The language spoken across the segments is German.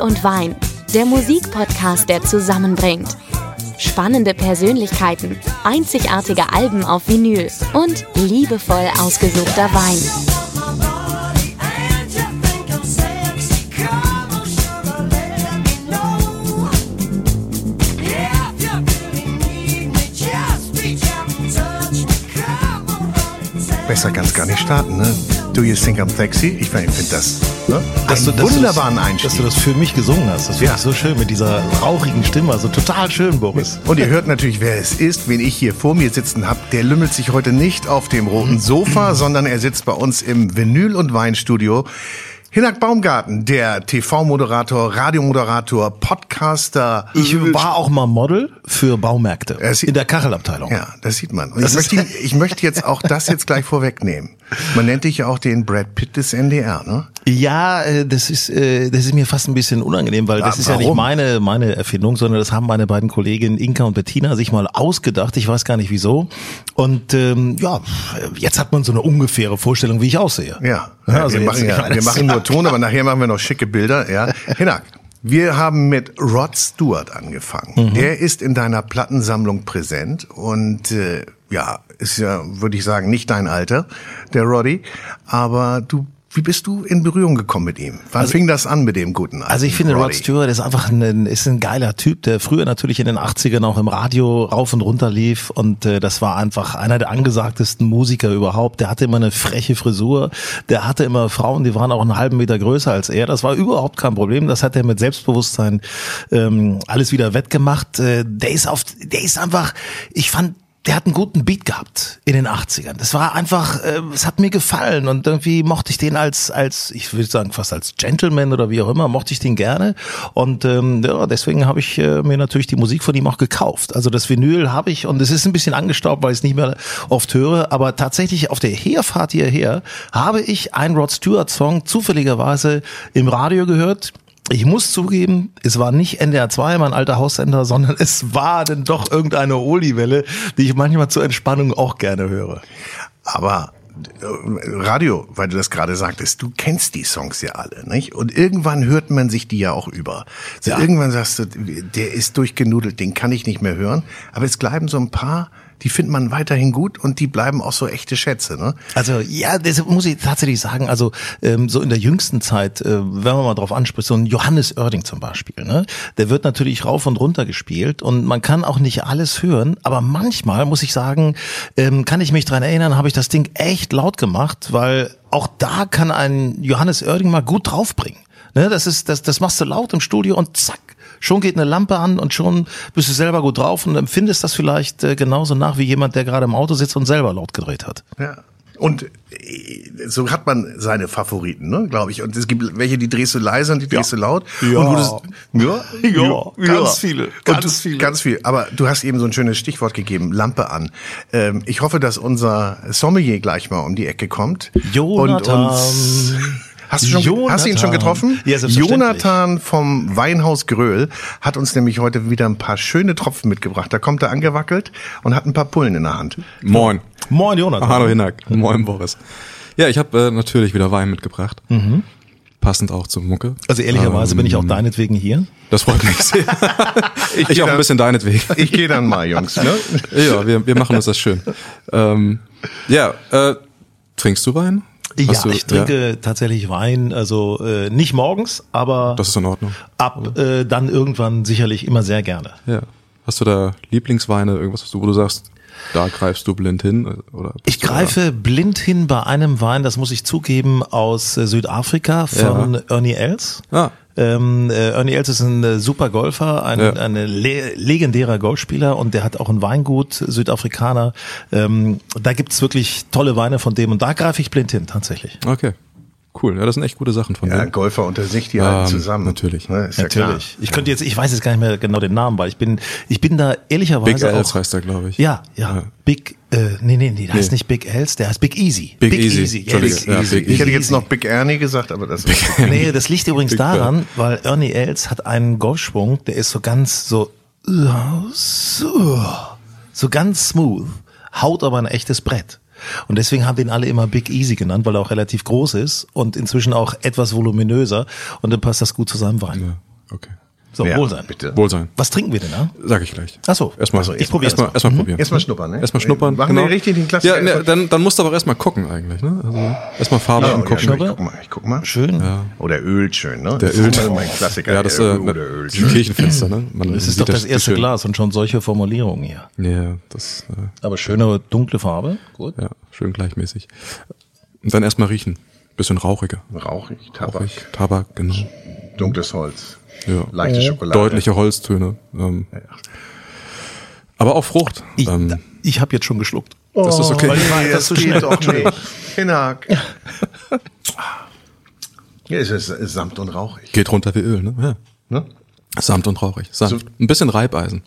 Und Wein, der Musikpodcast, der zusammenbringt. Spannende Persönlichkeiten, einzigartige Alben auf Vinyl und liebevoll ausgesuchter Wein. Besser kann's gar nicht starten, ne? Do you think I'm sexy? Ich finde das, ne? Dass du, Einen dass du wunderbaren das, Einstieg. Dass du das für mich gesungen hast. Das finde Ja. ich so schön mit dieser rauchigen Stimme. Also total schön, Boris. Und ihr hört natürlich, wer es ist, wen ich hier vor mir sitzen habe. Der lümmelt sich heute nicht auf dem roten Sofa, sondern er sitzt bei uns im Vinyl- und Weinstudio. Hinak Baumgarten, der TV-Moderator, Radiomoderator, Podcaster. Ich war auch mal Model für Baumärkte Er in der Kachelabteilung. Ja, das sieht man. Und ich, möchte, ich möchte jetzt auch das jetzt gleich vorwegnehmen. Man nennt dich ja auch den Brad Pitt des NDR, ne? Ja, äh, das ist äh, das ist mir fast ein bisschen unangenehm, weil das Ah, ist ja nicht meine meine Erfindung, sondern das haben meine beiden Kolleginnen Inka und Bettina sich mal ausgedacht. Ich weiß gar nicht wieso. Und ähm, ja, jetzt hat man so eine ungefähre Vorstellung, wie ich aussehe. Ja, Ja, also wir, machen, ja wir machen nur Ton, aber nachher machen wir noch schicke Bilder. Ja, Hinak, wir haben mit Rod Stewart angefangen. Mhm. Der ist in deiner Plattensammlung präsent und äh, ja, ist ja, würde ich sagen, nicht dein Alter, der Roddy, aber du, wie bist du in Berührung gekommen mit ihm? Wann fing das an mit dem guten alten Also ich finde, Rod Roddy? Stewart ist einfach ein, ist ein geiler Typ, der früher natürlich in den 80ern auch im Radio rauf und runter lief und äh, das war einfach einer der angesagtesten Musiker überhaupt. Der hatte immer eine freche Frisur, der hatte immer Frauen, die waren auch einen halben Meter größer als er. Das war überhaupt kein Problem. Das hat er mit Selbstbewusstsein ähm, alles wieder wettgemacht. Äh, der ist auf, der ist einfach, ich fand der hat einen guten Beat gehabt in den 80ern. Das war einfach, äh, es hat mir gefallen und irgendwie mochte ich den als, als ich würde sagen fast als Gentleman oder wie auch immer, mochte ich den gerne und ähm, ja, deswegen habe ich äh, mir natürlich die Musik von ihm auch gekauft. Also das Vinyl habe ich und es ist ein bisschen angestaubt, weil ich es nicht mehr oft höre, aber tatsächlich auf der Herfahrt hierher habe ich einen Rod Stewart Song zufälligerweise im Radio gehört. Ich muss zugeben, es war nicht NDR 2, mein alter Haussender, sondern es war denn doch irgendeine Oli-Welle, die ich manchmal zur Entspannung auch gerne höre. Aber äh, Radio, weil du das gerade sagtest, du kennst die Songs ja alle, nicht? Und irgendwann hört man sich die ja auch über. So Ja. Irgendwann sagst du, der ist durchgenudelt, den kann ich nicht mehr hören. Aber es bleiben so ein paar, die findet man weiterhin gut und die bleiben auch so echte Schätze, ne? Also ja, das muss ich tatsächlich sagen, also ähm, so in der jüngsten Zeit, äh, wenn man mal drauf anspricht, so ein Johannes Oerding zum Beispiel, ne? der wird natürlich rauf und runter gespielt und man kann auch nicht alles hören, aber manchmal, muss ich sagen, ähm, kann ich mich dran erinnern, habe ich das Ding echt laut gemacht, weil auch da kann ein Johannes Oerding mal gut draufbringen. Ne? Das, ist, das, das machst du laut im Studio und zack, Schon geht eine Lampe an und schon bist du selber gut drauf und empfindest das vielleicht äh, genauso nach wie jemand, der gerade im Auto sitzt und selber laut gedreht hat. Ja. Und äh, so hat man seine Favoriten, ne, glaube ich. Und es gibt welche, die drehst du leise und die drehst du laut. Ja. Und das, ja, Ja, ganz viele, ganz du, viele. Ganz viel. Aber du hast eben so ein schönes Stichwort gegeben, Lampe an. Ähm, ich hoffe, dass unser Sommelier gleich mal um die Ecke kommt. Jonathan. Und uns Hast du, schon, Jonathan. hast du ihn schon getroffen? Ja. Jonathan vom Weinhaus Gröhl hat uns nämlich heute wieder ein paar schöne Tropfen mitgebracht. Da kommt er angewackelt und hat ein paar Pullen in der Hand. Moin. Moin, Jonathan. Hallo Hinak. Moin Boris. Ja, ich habe äh, natürlich wieder Wein mitgebracht. Passend auch zur Mucke. Also ehrlicherweise bin ich auch deinetwegen hier. Das freut mich sehr. ich geh auch da- ein bisschen deinetwegen. Ich gehe dann mal, Jungs. Ne? ja, wir, wir machen uns das schön. Ähm, ja, äh, trinkst du Wein? Ja, du- ich trinke tatsächlich Wein, also äh, nicht morgens, aber Das ist in Ordnung. ab äh, dann irgendwann sicherlich immer sehr gerne. Ja. Hast du da Lieblingsweine, irgendwas, wo du sagst, da greifst du blind hin? Oder bist Ich greife blind hin bei einem Wein, das muss ich zugeben, aus äh, Südafrika von Ernie Els. Ah. Ähm, äh, Ernie Els ist ein äh, super Golfer, ein, Ja. ein le legendärer Golfspieler und der hat auch ein Weingut, Südafrikaner. Ähm, da gibt's wirklich tolle Weine von dem und da greife ich blind hin, tatsächlich. Okay. Cool. Ja, das sind echt gute Sachen von Ja, dir. Golfer unter sich, die halten Ähm, zusammen. natürlich. Ne, ist ja klar. Natürlich. Ich könnte jetzt, ich weiß jetzt gar nicht mehr genau den Namen, weil ich bin, ich bin da ehrlicherweise Big Els heißt er, glaube ich. Ja, ja, Ja. Big, äh, nee, nee, nee, der heißt Nee. nicht Big Els, der heißt Big Easy. Big Easy. Ja, Entschuldige. Big Ja, Easy. Big Ich hätte jetzt Easy. noch Big Ernie gesagt, aber das ist Nee, das liegt übrigens Big daran, weil Ernie Els hat einen Golfschwung, der ist so ganz so, so, so ganz smooth, haut aber ein echtes Brett. Und deswegen haben den alle immer Big Easy genannt, weil er auch relativ groß ist und inzwischen auch etwas voluminöser und dann passt das gut zu seinem Wein. Okay. So, Ja, Wohlsein. bitte. Wohlsein. Was trinken wir denn da? Sag ich gleich. Ach so. Erstmal, Also, ich erstmal- probiere erstmal, erstmal probieren. Erstmal schnuppern, ne? Erstmal schnuppern. Machen wir richtig den Klassiker? Ja, ne, dann, dann musst du aber erstmal gucken eigentlich, ne? Also erstmal Farbe Oh, ja, angucken. ich, guck mal, ich guck mal. Schön. Oh, der ölt schön, ne? Der Das ölt. ist immer mein Klassiker. Ja, das der äh, ölt, der ölt die Kirchenfenster, ne? Man Es ist doch das wie erste schön- Glas und schon solche Formulierungen hier. Ja, das, äh, Aber schöne dunkle Farbe. Gut. ja, schön gleichmäßig. Und dann erstmal riechen. Bisschen rauchiger. Rauchig, Tabak, Rauchig, Tabak, genau. dunkles Holz, Ja. leichte Schokolade. Deutliche Holztöne. Ähm, aber auch Frucht. Ich, ähm, ich habe jetzt schon geschluckt. das ist okay. war Nee, das zu geht doch nicht. Hinak. Ja, es ist, ist samt und rauchig. Geht runter wie Öl, ne? Ja. Ne? Samt und rauchig. Sanft. So- Ein bisschen Reibeisen.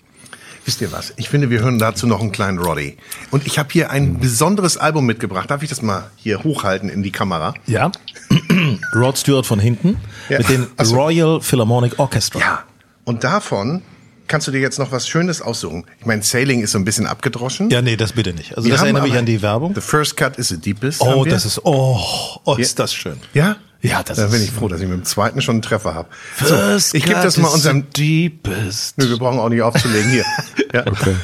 Wisst ihr was? Ich finde, wir hören dazu noch einen kleinen Roddy. Und ich habe hier ein besonderes Album mitgebracht. Darf ich das mal hier hochhalten in die Kamera? Ja. Rod Stewart von hinten Ja. mit dem so. Royal Philharmonic Orchestra. Ja. Und davon kannst du dir jetzt noch was Schönes aussuchen. Ich meine, Sailing ist so ein bisschen abgedroschen. Ja, nee, das bitte nicht. Also Wir das erinnert mich an die Werbung. The first cut is the deepest. Oh, das ist oh, oh ist das schön. Ja? Ja, das da bin ist- ich froh, dass ich mit dem zweiten schon einen Treffer habe. First ich gebe cut das mal is unserem. the deepest. Nö, wir brauchen auch nicht aufzulegen hier. Ja. Okay.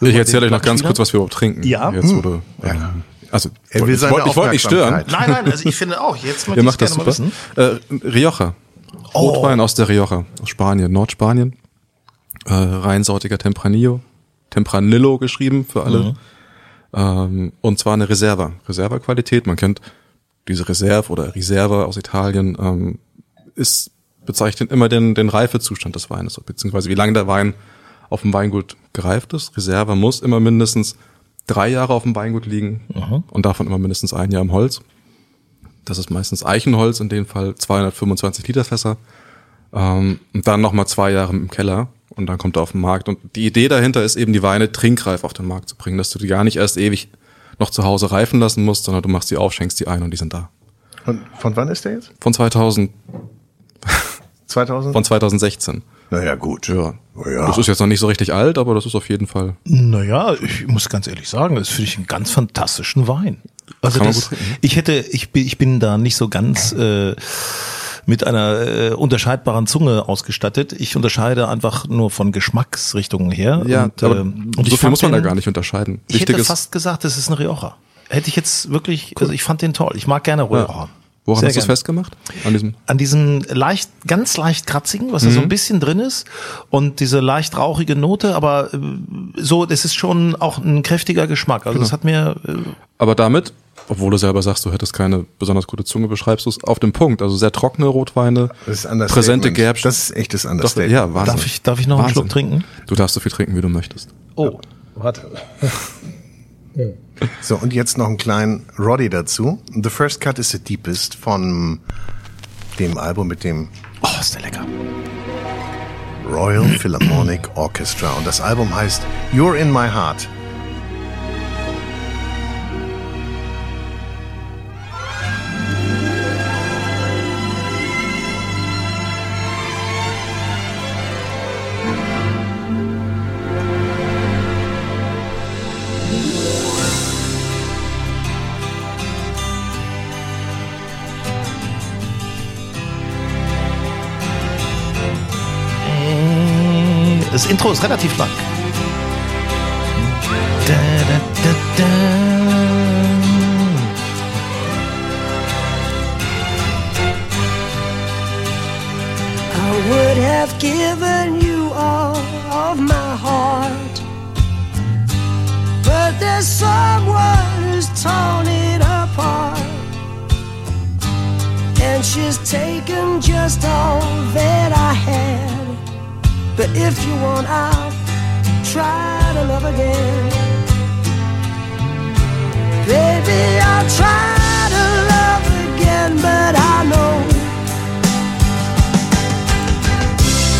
Ich erzähle euch noch ganz kurz, was wir überhaupt trinken. Ja? Jetzt wurde, ähm, also, Er will ich seine wollte ich wollte nicht stören. Nein, nein, also ich finde auch, jetzt möchte ich gerne mal wissen. Äh, Rioja. Oh. Rotwein aus der Rioja, aus Spanien, Nordspanien. Äh, reinsortiger Tempranillo. Tempranillo geschrieben für alle. Mhm. Ähm, und zwar eine Reserva. Reserva-Qualität. Man kennt diese Reserve oder Reserva aus Italien. Ähm, ist bezeichnet immer den, den Reifezustand des Weines, beziehungsweise wie lange der Wein auf dem Weingut gereift ist. Reserva muss immer mindestens drei Jahre auf dem Weingut liegen und davon immer mindestens ein Jahr im Holz. Das ist meistens Eichenholz, in dem Fall 225 Liter Fässer. Ähm, und dann nochmal zwei Jahre im Keller und dann kommt er auf den Markt. Und die Idee dahinter ist eben, die Weine trinkreif auf den Markt zu bringen, dass du die gar nicht erst ewig noch zu Hause reifen lassen musst, sondern du machst die auf, schenkst die ein und die sind da. Und von wann ist der jetzt? Von 2000, 2000? von 2016. naja, gut. Ja. Oh ja. Das ist jetzt noch nicht so richtig alt, aber das ist auf jeden Fall. Naja, ich muss ganz ehrlich sagen, das finde ich einen ganz fantastischen Wein. Also das, trinken. ich hätte, ich bin, ich bin da nicht so ganz äh, mit einer äh, unterscheidbaren Zunge ausgestattet. Ich unterscheide einfach nur von Geschmacksrichtungen her. und, aber ähm, so ich viel muss man da den- gar nicht unterscheiden. Ich Wichtig hätte fast gesagt, das ist ein Rioja. Hätte ich jetzt wirklich, also ich fand den toll. Ich mag gerne Rioja. ja. Woran Sehr hast du es festgemacht? An diesem? An diesem leicht, ganz leicht kratzigen, was da so ein bisschen drin ist und diese leicht rauchige Note, aber äh, so, das ist schon auch ein kräftiger Geschmack. Also das hat mir, äh, Aber damit, obwohl du selber sagst, du hättest keine besonders gute Zunge, beschreibst du es auf den Punkt. Also sehr trockene Rotweine, Das präsente Gerbstoff. Das ist echtes Doch, Understatement. ja, Wahnsinn. Darf ich- darf ich noch einen Wahnsinn. Schluck trinken? Du darfst so viel trinken, wie du möchtest. oh, Warte. So, und jetzt noch einen kleinen Roddy dazu. The First Cut is the Deepest von dem Album mit dem oh, ist der lecker. Royal Philharmonic Orchestra. Und das Album heißt You're in My Heart. Das Intro ist relativ lang. Da, da, da. I would have given you all of my heart. But there's someone who's torn it apart. And she's taken just all that I had. But if you want, I'll try to love again. Baby, I'll try to love again, but I know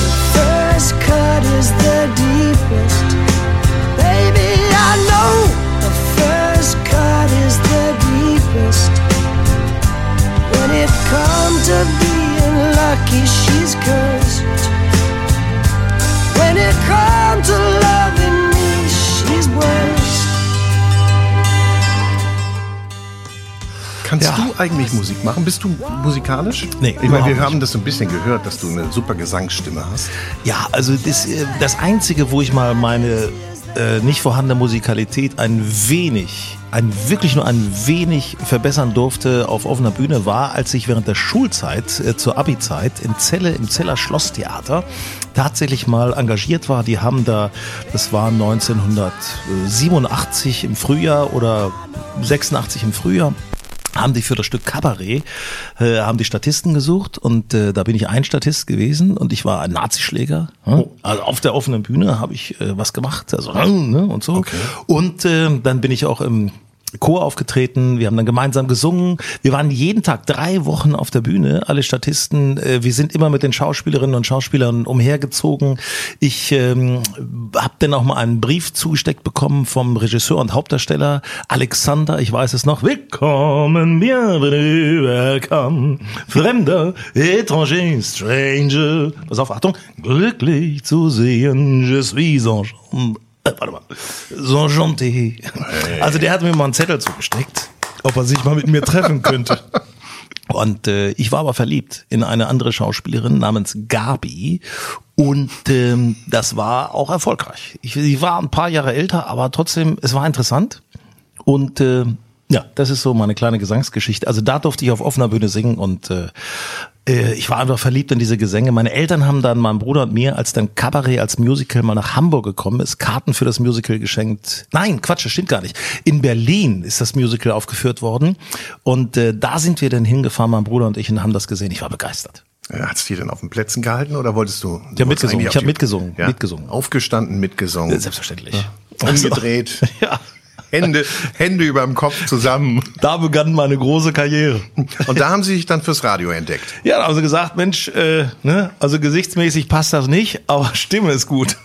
the first cut is the deepest. Baby, I know the first cut is the deepest. When it comes to being lucky, she's cursed. When it comes to loving me, she's worst. Kannst Ja. du eigentlich Musik machen? Bist du musikalisch? Nee, Ich meine, wir nicht. haben das so ein bisschen gehört, dass du eine super Gesangsstimme hast. Ja, also das, äh, das Einzige, wo ich mal meine äh, nicht vorhandene Musikalität ein wenig, ein wirklich nur ein wenig verbessern durfte auf offener Bühne war, als ich während der Schulzeit äh, zur Abi-Zeit in Celle im Zeller Schlosstheater tatsächlich mal engagiert war. Die haben da, das war 1987 im Frühjahr oder 86 im Frühjahr haben die für das Stück Kabarett, äh, haben die Statisten gesucht und äh, da bin ich ein Statist gewesen und ich war ein Nazischläger. Hm? Also auf der offenen Bühne habe ich äh, was gemacht, also ne, und so. Und äh, dann bin ich auch im Chor aufgetreten, wir haben dann gemeinsam gesungen. Wir waren jeden Tag drei Wochen auf der Bühne, alle Statisten. Äh, wir sind immer mit den Schauspielerinnen und Schauspielern umhergezogen. Ich ähm, habe dann auch mal einen Brief zugesteckt bekommen vom Regisseur und Hauptdarsteller Alexander, ich weiß es noch. Willkommen, bienvenue, welcome, Fremder, étranger, stranger. Pass auf, Achtung. Glücklich zu sehen, je suis enchanté. Äh, warte mal. Enchanté. Also der hat mir mal einen Zettel zugesteckt, ob er sich mal mit mir treffen könnte. Und äh, ich war aber verliebt in eine andere Schauspielerin namens Gabi und ähm, das war auch erfolgreich. Ich, ich war ein paar Jahre älter, aber trotzdem, es war interessant und äh, ja, das ist so meine kleine Gesangsgeschichte. Also da durfte ich auf offener Bühne singen und äh, ich war einfach verliebt in diese Gesänge. Meine Eltern haben dann meinem Bruder und mir, als dann Cabaret als Musical mal nach Hamburg gekommen ist, Karten für das Musical geschenkt. Nein, Quatsch, das stimmt gar nicht. In Berlin ist das Musical aufgeführt worden und äh, da sind wir dann hingefahren, mein Bruder und ich, und haben das gesehen. Ich war begeistert. Hat es dir denn auf den Plätzen gehalten oder wolltest du? Ja, du wolltest mitgesungen. Ich auf hab die- mitgesungen. Mitgesungen. Aufgestanden, mitgesungen. Selbstverständlich. Umgedreht. Ja, Hände, Hände über dem Kopf zusammen. da begann meine große Karriere. Und da haben sie sich dann fürs Radio entdeckt. Ja, da haben sie gesagt, Mensch, äh, ne, also gesichtsmäßig passt das nicht, aber Stimme ist gut.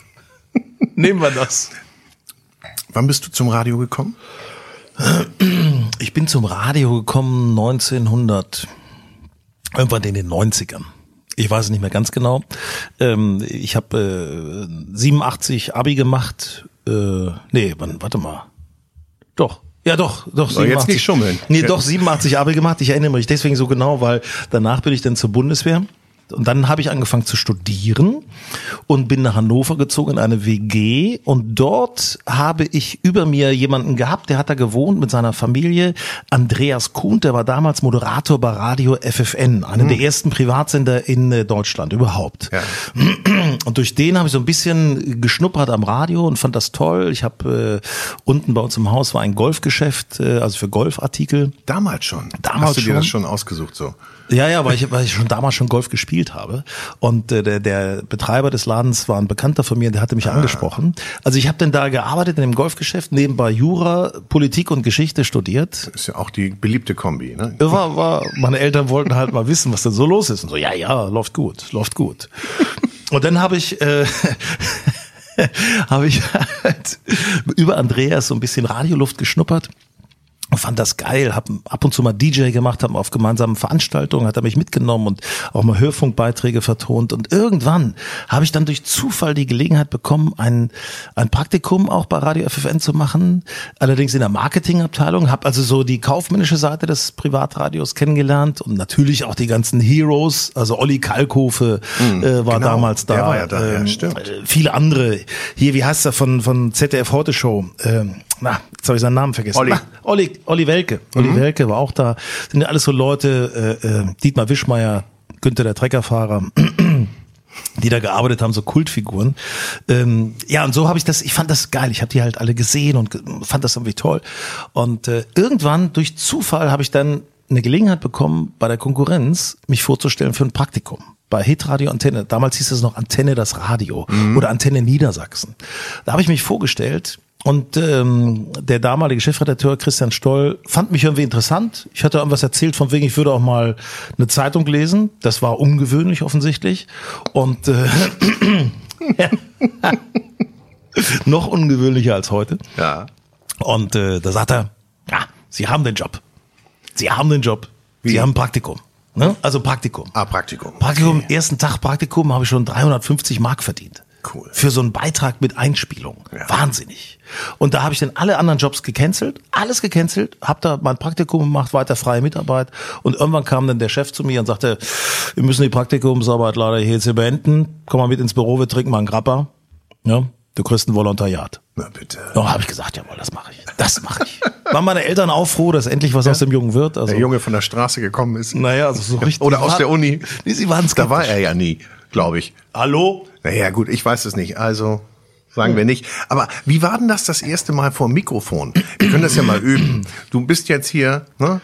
Nehmen wir das. Wann bist du zum Radio gekommen? Ich bin zum Radio gekommen 1900, irgendwann in den 90ern. Ich weiß es nicht mehr ganz genau. Ähm, ich habe äh, 87 Abi gemacht. Äh, nee, wann, warte mal. Doch. Ja, doch, doch. So, jetzt nicht schummeln. Nee, doch, 87 Abi gemacht. Ich erinnere mich deswegen so genau, weil danach bin ich dann zur Bundeswehr. Und dann habe ich angefangen zu studieren und bin nach Hannover gezogen in eine WG. Und dort habe ich über mir jemanden gehabt, der hat da gewohnt mit seiner Familie. Andreas Kuhn, der war damals Moderator bei Radio FFN, einer der ersten Privatsender in äh, Deutschland überhaupt. Ja. Und durch den habe ich so ein bisschen geschnuppert am Radio und fand das toll. Ich habe äh, unten bei uns im Haus war ein Golfgeschäft, äh, also für Golfartikel. Damals schon. Damals Hast du dir schon. das schon ausgesucht so? Ja, ja, weil ich, weil ich schon damals schon Golf gespielt habe. Und äh, der, der Betreiber des Ladens war ein Bekannter von mir, der hatte mich angesprochen. Also ich habe dann da gearbeitet in dem Golfgeschäft, nebenbei Jura, Politik und Geschichte studiert. Ist ja auch die beliebte Kombi, ne? War, war, meine Eltern wollten halt mal wissen, was denn so los ist. Und so, ja, ja, läuft gut, läuft gut. Und dann habe ich, äh, habe ich halt über Andreas so ein bisschen Radioluft geschnuppert. Und fand das geil, hab ab und zu mal DJ gemacht, hab auf gemeinsamen Veranstaltungen, hat er mich mitgenommen und auch mal Hörfunkbeiträge vertont. Und irgendwann habe ich dann durch Zufall die Gelegenheit bekommen, ein, ein Praktikum auch bei Radio FFN zu machen, allerdings in der Marketingabteilung, habe also so die kaufmännische Seite des Privatradios kennengelernt und natürlich auch die ganzen Heroes, also Olli Kalkofe äh, war genau, damals da. war ja da, ja, ähm, stimmt. äh, viele andere. Hier, wie heißt er von, von ZDF Heute Show? Ähm, na, jetzt habe ich seinen Namen vergessen. Olli. Na, Olli, Olli Welke. Olli Welke war auch da. Sind ja alles so Leute, äh, äh, Dietmar Wischmeier, Günther der Treckerfahrer, die da gearbeitet haben, so Kultfiguren. Ähm, ja, und so habe ich das, ich fand das geil. Ich habe die halt alle gesehen und ge- fand das irgendwie toll. Und äh, irgendwann durch Zufall habe ich dann eine Gelegenheit bekommen, bei der Konkurrenz mich vorzustellen für ein Praktikum. Bei Hitradio Antenne. Damals hieß es noch Antenne das Radio oder Antenne Niedersachsen. Da habe ich mich vorgestellt und ähm, der damalige Chefredakteur Christian Stoll fand mich irgendwie interessant. Ich hatte irgendwas erzählt von wegen, ich würde auch mal eine Zeitung lesen. Das war ungewöhnlich offensichtlich. Und äh, noch ungewöhnlicher als heute. Ja. Und äh, da sagt er, ja, Sie haben den Job. Sie haben den Job. Sie Wie? haben ein Praktikum. Ne? Also Praktikum. Ah, Praktikum. Praktikum, ersten Tag Praktikum habe ich schon 350 Mark verdient. Cool. Für so einen Beitrag mit Einspielung. Wahnsinnig. Und da habe ich dann alle anderen Jobs gecancelt, alles gecancelt, habe da mein Praktikum gemacht, weiter freie Mitarbeit. Und irgendwann kam dann der Chef zu mir und sagte, wir müssen die Praktikumsarbeit leider hier jetzt hier beenden. Komm mal mit ins Büro, wir trinken mal einen Grappa. Ja, du kriegst ein Volontariat. Na bitte. Da habe ich gesagt, jawohl, das mache ich. Das mache ich. Waren meine Eltern auch froh, dass endlich was aus dem Jungen wird? Also, Der Junge von der Straße gekommen ist. Naja, also so richtig. Oder aus der Uni. Nee, sie waren Da war er ja nie, glaube ich. Hallo? Naja, gut, ich weiß es nicht. Also sagen wir nicht. Aber wie war denn das das erste Mal vor Mikrofon? Wir können das ja mal üben. Du bist jetzt hier, ne?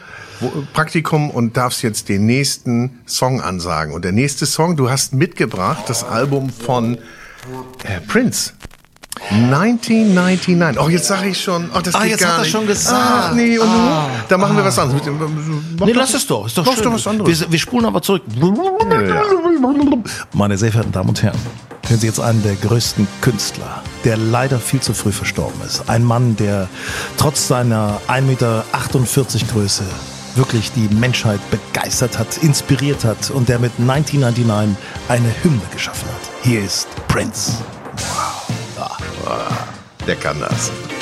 Praktikum und darfst jetzt den nächsten Song ansagen. Und der nächste Song, du hast mitgebracht das Album von äh, Prince. 1999. Oh, jetzt sage ich schon. Oh, das Ah, geht jetzt gar hat er nicht. schon gesagt. Ah, nee, und Ah. da machen wir was anderes. Mach Nee, lass es doch. Ist doch schön. doch was anderes. Wir, wir spulen aber zurück. Meine sehr verehrten Damen und Herren, hören Sie jetzt einen der größten Künstler, der leider viel zu früh verstorben ist. Ein Mann, der trotz seiner 1,48 Meter Größe wirklich die Menschheit begeistert hat, inspiriert hat und der mit 1999 eine Hymne geschaffen hat. Hier ist Prince. Der kann das. I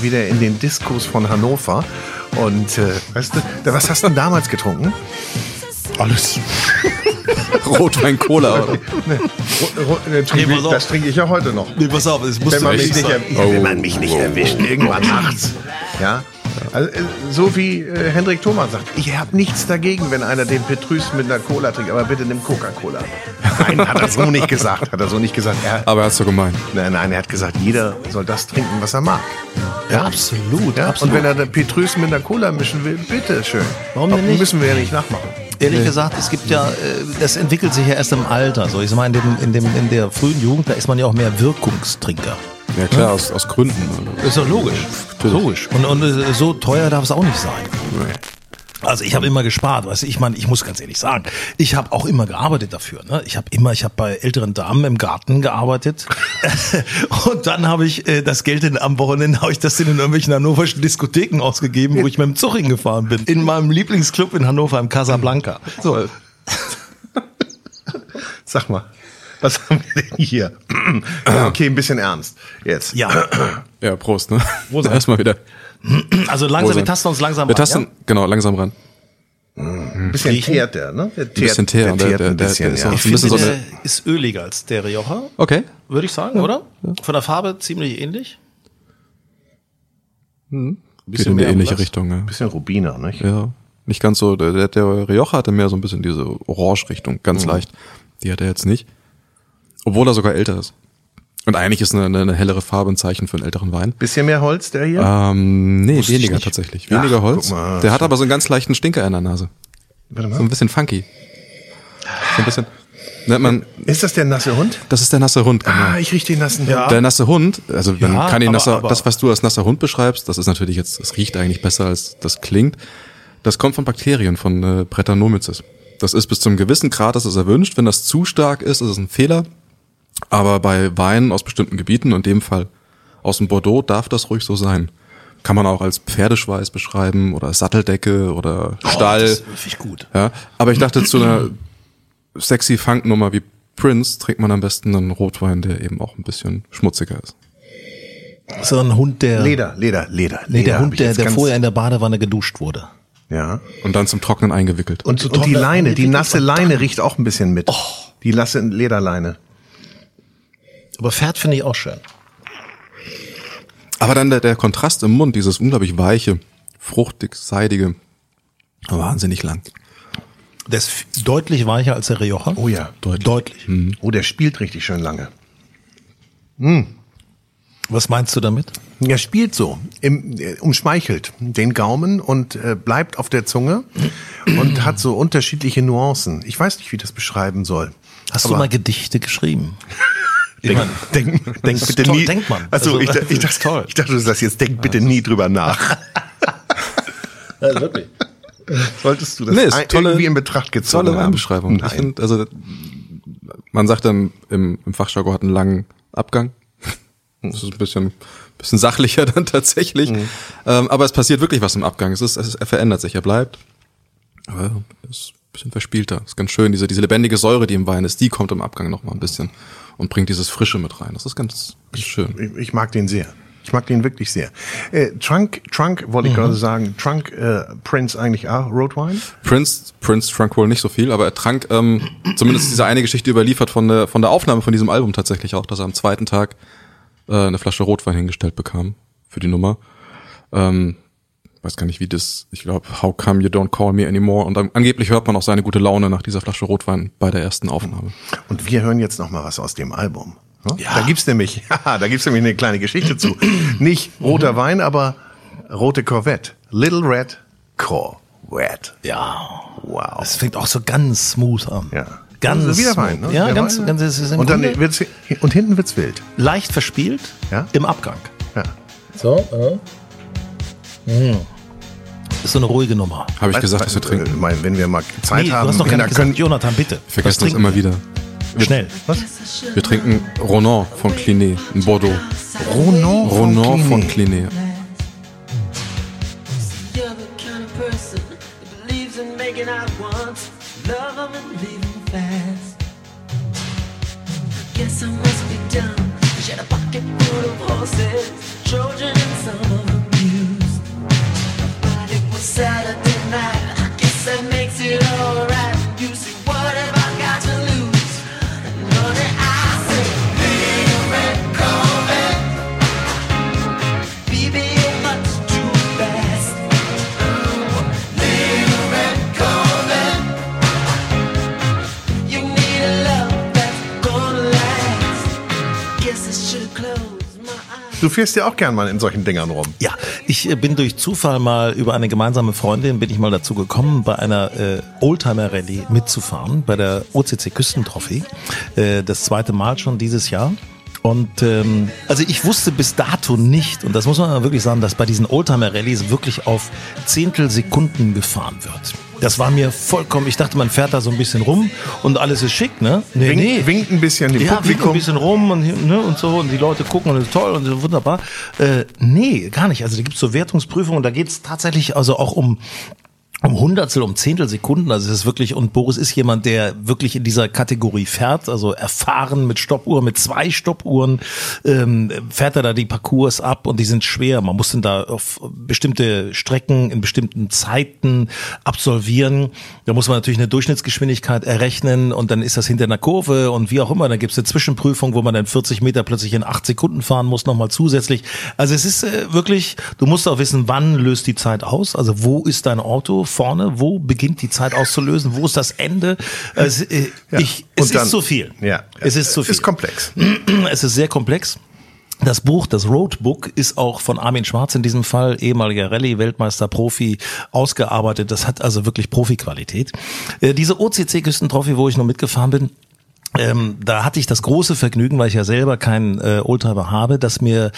gerade wieder in den Diskos von Hannover. Und äh, weißt du, was hast du denn damals getrunken? Alles. Rotwein, Cola oder? Ro- äh, trink Nee, ich-. Das trinke ich ja heute noch. Nee, pass auf, es muss Wenn man, mich nicht, wenn man mich nicht erwischt, irgendwann nachts. Ja. Also, äh, so wie äh, Hendrik Thomas sagt, ich habe nichts dagegen, wenn einer den Petrus mit einer Cola trinkt, aber bitte nimm Coca-Cola. Nein, hat er so nicht gesagt, hat er so nicht gesagt. Er, Aber er hat's so gemeint. nein, nein, er hat gesagt, jeder soll das trinken, was er mag. Ja, absolut, Ja? absolut. Und wenn er den Petrus mit einer Cola mischen will, bitte schön. Warum denn nicht? Müssen wir ja nicht nachmachen. Ehrlich gesagt, es gibt ja, äh, das entwickelt sich ja erst im Alter. So, ich meine, in, dem, in, dem, in der frühen Jugend, da ist man ja auch mehr Wirkungstrinker. Ja klar, aus, aus Gründen. Ist doch logisch. Logisch. Und, und äh, so teuer darf es auch nicht sein. Also ich habe immer gespart, weißt du, ich meine, ich muss ganz ehrlich sagen, ich habe auch immer gearbeitet dafür. Ne? Ich habe immer, ich habe bei älteren Damen im Garten gearbeitet und dann habe ich äh, das Geld in, am Wochenende habe ich das in irgendwelchen hannoverschen Diskotheken ausgegeben, wo ich mit dem Zug hingefahren bin. In meinem Lieblingsclub in Hannover im Casablanca. So, Sag mal, was haben wir denn hier? ja, okay, ein bisschen ernst. Jetzt. ja. Ja, Prost, ne? Erstmal wieder. Also langsam, wir tasten uns langsam Wir ran, tasten, ja? genau, langsam ran. Ein bisschen teert der, ne? Der teert, Ein bisschen teer, der der- teert der- ein der- bisschen, der ist ja. auch Ich ein bisschen finde, so der eine- ist öliger als der Rioja, Okay. würde ich sagen, oder? Von der Farbe ziemlich ähnlich. Geht in Bisschen eine ähnliche was. Richtung, ja. Bisschen Rubiner, nicht? Ja. Nicht ganz so, der, der Rioja hatte mehr so ein bisschen diese Orange-Richtung, ganz leicht. Die hat er jetzt nicht. Obwohl er sogar älter ist. Und eigentlich ist eine, eine hellere Farbe ein Zeichen für einen älteren Wein. Bisschen mehr Holz, der hier? Ähm, nee, Wusste weniger tatsächlich. Ach, Weniger Holz. guck mal. der hat aber so einen ganz leichten Stinker in der Nase. Warte So ein mal. bisschen funky. So ein bisschen. Nennt man, Ist das der nasse Hund? das ist der nasse Hund, genau. Ah, ich riech den nassen Hund. Der nasse Hund, also man Ja, kann ihn aber- nasser, aber- das, was du als nasser Hund beschreibst, das ist natürlich jetzt, das riecht eigentlich besser als das klingt. Das kommt von Bakterien, von äh, Brettanomyces. Das ist bis zum gewissen Grad, das ist erwünscht. Wenn das zu stark ist, ist es ein Fehler. Aber bei Weinen aus bestimmten Gebieten, und in dem Fall aus dem Bordeaux, darf das ruhig so sein. Kann man auch als Pferdeschweiß beschreiben oder Satteldecke oder Stall. Oh, das finde ich gut. Ja, aber ich dachte, zu einer sexy Funknummer wie Prince trinkt man am besten einen Rotwein, der eben auch ein bisschen schmutziger ist. So ein Hund, der, Leder, Leder, Leder. nee, Leder der Hund, der, der vorher in der Badewanne geduscht wurde. Ja. Und dann zum Trocknen eingewickelt. Und, und die Leine, die nasse Leine riecht auch ein bisschen mit. Die nasse Lederleine. Aber Pferd finde ich auch schön. Aber dann der, der Kontrast im Mund, dieses unglaublich weiche, fruchtig, seidige, wahnsinnig lang. Der ist deutlich weicher als der Rioja. Oh ja. Deutlich. Deutlich. Oh, der spielt richtig schön lange. Was meinst du damit? Er spielt so, im, äh, umschmeichelt den Gaumen und äh, bleibt auf der Zunge und hat so unterschiedliche Nuancen. Ich weiß nicht, wie ich das beschreiben soll. Hast Aber du mal Gedichte geschrieben? Ich Denk, denk, denk bitte toll, nie. denkt man. Achso, Also, ich, ich, das ist dachte, toll. ich dachte, du sagst jetzt, denk bitte nie drüber nach. ja, wirklich. Solltest du das Nee, ist ein- tolle- irgendwie in Betracht gezogen Tolle haben? Weinbeschreibung. Ich Nein. finde, also man sagt dann im, im Fachjargon hat einen langen Abgang. Das ist ein bisschen, bisschen sachlicher dann tatsächlich. Mhm. Ähm, aber es passiert wirklich was im Abgang. Es ist, es ist, er verändert sich, er bleibt. Aber er ist ein bisschen verspielter. Ist ganz schön. Diese, diese lebendige Säure, die im Wein ist, die kommt im Abgang noch mal ein bisschen und bringt dieses Frische mit rein. Das ist ganz, ganz schön. Ich, ich mag den sehr. Ich mag den wirklich sehr. Äh, Trunk, Trunk wollte ich gerade sagen. Trunk äh, Prince eigentlich auch Rotwein? Prince, Prince trank wohl nicht so viel, aber er trank ähm, zumindest diese eine Geschichte überliefert von der, von der Aufnahme von diesem Album tatsächlich auch, dass er am zweiten Tag äh, eine Flasche Rotwein hingestellt bekam für die Nummer. Ähm, weiß gar nicht, wie das, ich glaube, How Come You Don't Call Me Anymore und an, angeblich hört man auch seine gute Laune nach dieser Flasche Rotwein bei der ersten Aufnahme. Und wir hören jetzt noch mal was aus dem Album. Ne? Da gibt's nämlich, haha, da gibt's nämlich eine kleine Geschichte zu. Nicht roter Wein, aber rote Corvette. Little Red Corvette. Ja. Wow. Es fängt auch so ganz smooth an. Ja. Ganz Also wieder. Wein, ne? Ja, Der ganz, Wein, ganz, es ist im und dann Grunde wird's, und hinten wird's wild. leicht verspielt Ja. im Abgang. Ja. So, äh. Ist so eine ruhige Nummer. Habe ich Weißt- gesagt, dass wir äh, trinken. mein, wenn wir mal Zeit Nee, du haben, hast noch gar Kinder, nicht gesagt, können, Jonathan, bitte. Vergessen das immer wieder. wir? Schnell. Wir trinken Ronan von Clinet in Bordeaux. Ronan, Ronan von fast. Guess I must be dumb. She had a pocket full of horses, Trojan and some Saturday night. I guess that makes it alright. Du fährst ja auch gern mal in solchen Dingern rum. Ja, ich äh, bin durch Zufall mal über eine gemeinsame Freundin bin ich mal dazu gekommen, bei einer äh, Oldtimer Rallye mitzufahren, bei der OCC Küstentrophy. Äh, das zweite Mal schon dieses Jahr. Und ähm, also ich wusste bis dato nicht, und das muss man wirklich sagen, dass bei diesen Oldtimer Rallyes wirklich auf Zehntelsekunden gefahren wird. Das war mir vollkommen, ich dachte, man fährt da so ein bisschen rum und alles ist schick, ne? Nee, Winkt, winkt ein bisschen dem ja, winkt ein Publikum. bisschen rum und, ne, und so und die Leute gucken und das ist toll und wunderbar. Äh, nee, gar nicht. Also da gibt's so Wertungsprüfungen und da geht's tatsächlich also auch um um Hundertstel, um Zehntelsekunden. Also es ist wirklich, und Boris ist jemand, der wirklich in dieser Kategorie fährt, also erfahren mit Stoppuhr, mit zwei Stoppuhren, ähm, fährt er da die Parcours ab und die sind schwer. Man muss dann da auf bestimmte Strecken in bestimmten Zeiten absolvieren. Da muss man natürlich eine Durchschnittsgeschwindigkeit errechnen und dann ist das hinter einer Kurve und wie auch immer. Dann gibt's eine Zwischenprüfung, wo man dann 40 Meter plötzlich in 8 Sekunden fahren muss, nochmal zusätzlich. Also es ist äh, wirklich, du musst auch wissen, wann löst die Zeit aus? Also wo ist dein Auto vorne? Wo beginnt die Zeit auszulösen? Wo ist das Ende? Also, äh, ich, es Und dann- ist zu viel. Ja. Es ist zu viel. Ist komplex. Es ist sehr komplex. Das Buch, das Roadbook, ist auch von Armin Schwarz in diesem Fall, ehemaliger Rallye-Weltmeister, Profi, ausgearbeitet. Das hat also wirklich Profiqualität. Äh, diese OCC-Küstentrophy, wo ich noch mitgefahren bin, ähm, da hatte ich das große Vergnügen, weil ich ja selber keinen äh, Oldtimer habe, dass mir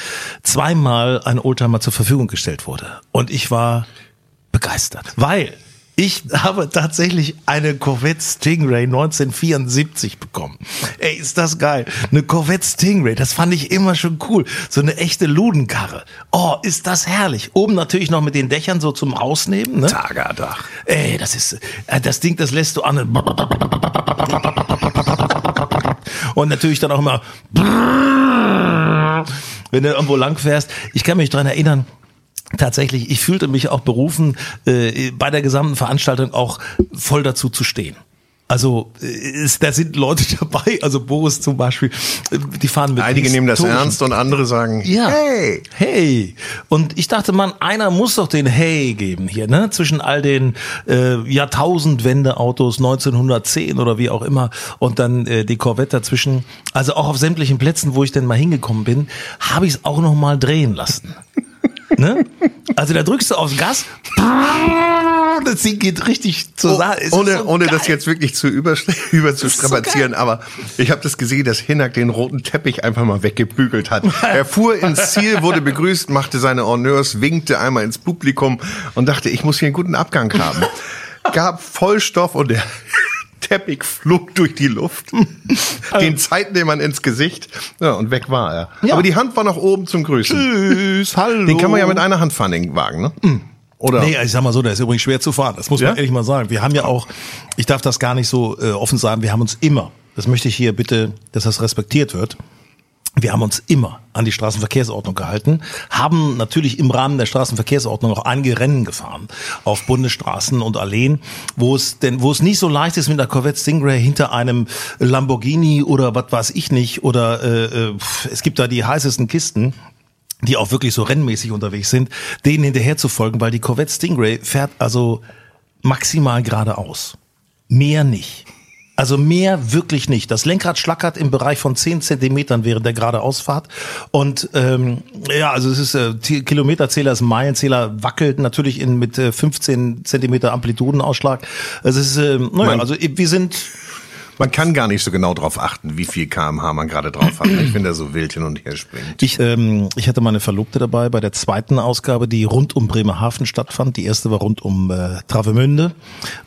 zweimal ein Oldtimer zur Verfügung gestellt wurde. Und ich war begeistert, weil ich habe tatsächlich eine Corvette Stingray 1974 bekommen. Ey, ist das geil. Eine Corvette Stingray, das fand ich immer schon cool. So eine echte Ludenkarre. Oh, ist das herrlich. Oben natürlich noch mit den Dächern so zum Rausnehmen. Ne? Tagardach. Ey, das ist, äh, das Ding, das lässt du an. Und natürlich dann auch immer, wenn du irgendwo lang fährst. Ich kann mich dran erinnern, tatsächlich, ich fühlte mich auch berufen, äh, bei der gesamten Veranstaltung auch voll dazu zu stehen. Also äh, es, da sind Leute dabei, also Boris zum Beispiel, äh, die fahren mit Einige nehmen das ernst und andere sagen, Ja. hey. Hey. Und ich dachte, man, einer muss doch den Hey geben hier, ne? Zwischen all den äh, Jahrtausendwende-Autos 1910 oder wie auch immer und dann äh, die Corvette dazwischen. Also auch auf sämtlichen Plätzen, wo ich denn mal hingekommen bin, habe ich es auch noch mal drehen lassen. Ne? Also da drückst du aufs Gas, das Ding geht richtig zur Sache. Es ist Oh, ohne so ohne das jetzt wirklich zu über, überzustrapazieren, aber ich habe das gesehen, dass Hinak den roten Teppich einfach mal weggebügelt hat. Er fuhr ins Ziel, wurde begrüßt, machte seine Honneurs, winkte einmal ins Publikum und dachte, ich muss hier einen guten Abgang haben. Gab Vollstoff und der Teppich flog durch die Luft. Den Zeitnehmern ins Gesicht. Ja, und weg war er. Ja. Aber die Hand war noch oben zum Grüßen. Tschüss, hallo. Den kann man ja mit einer Hand fahren, den Wagen, ne? Oder? Nee, ich sag mal so, der ist übrigens schwer zu fahren. Das muss Ja? man ehrlich mal sagen. Wir haben ja auch, ich darf das gar nicht so äh, offen sagen, wir haben uns immer, das möchte ich hier bitte, dass das respektiert wird, wir haben uns immer an die Straßenverkehrsordnung gehalten, haben natürlich im Rahmen der Straßenverkehrsordnung auch einige Rennen gefahren auf Bundesstraßen und Alleen, wo es denn, wo es nicht so leicht ist mit der Corvette Stingray hinter einem Lamborghini oder was weiß ich nicht oder äh, äh, es gibt da die heißesten Kisten die auch wirklich so rennmäßig unterwegs sind, denen hinterher zu folgen, weil die Corvette Stingray fährt also maximal geradeaus. Mehr nicht. Also mehr wirklich nicht. Das Lenkrad schlackert im Bereich von 10 Zentimetern während der geradeausfahrt. Und ähm, ja, also es ist äh, Kilometerzähler, ist Meilenzähler, wackelt natürlich in mit äh, 15 Zentimeter Amplitudenausschlag. Also es ist, äh, naja, also wir sind Man kann gar nicht so genau drauf achten, wie viel kmh man gerade drauf hat. Ich finde, er so wild hin und her springt. Ich, ähm, ich hatte meine Verlobte dabei bei der zweiten Ausgabe, die rund um Bremerhaven stattfand. Die erste war rund um äh, Travemünde.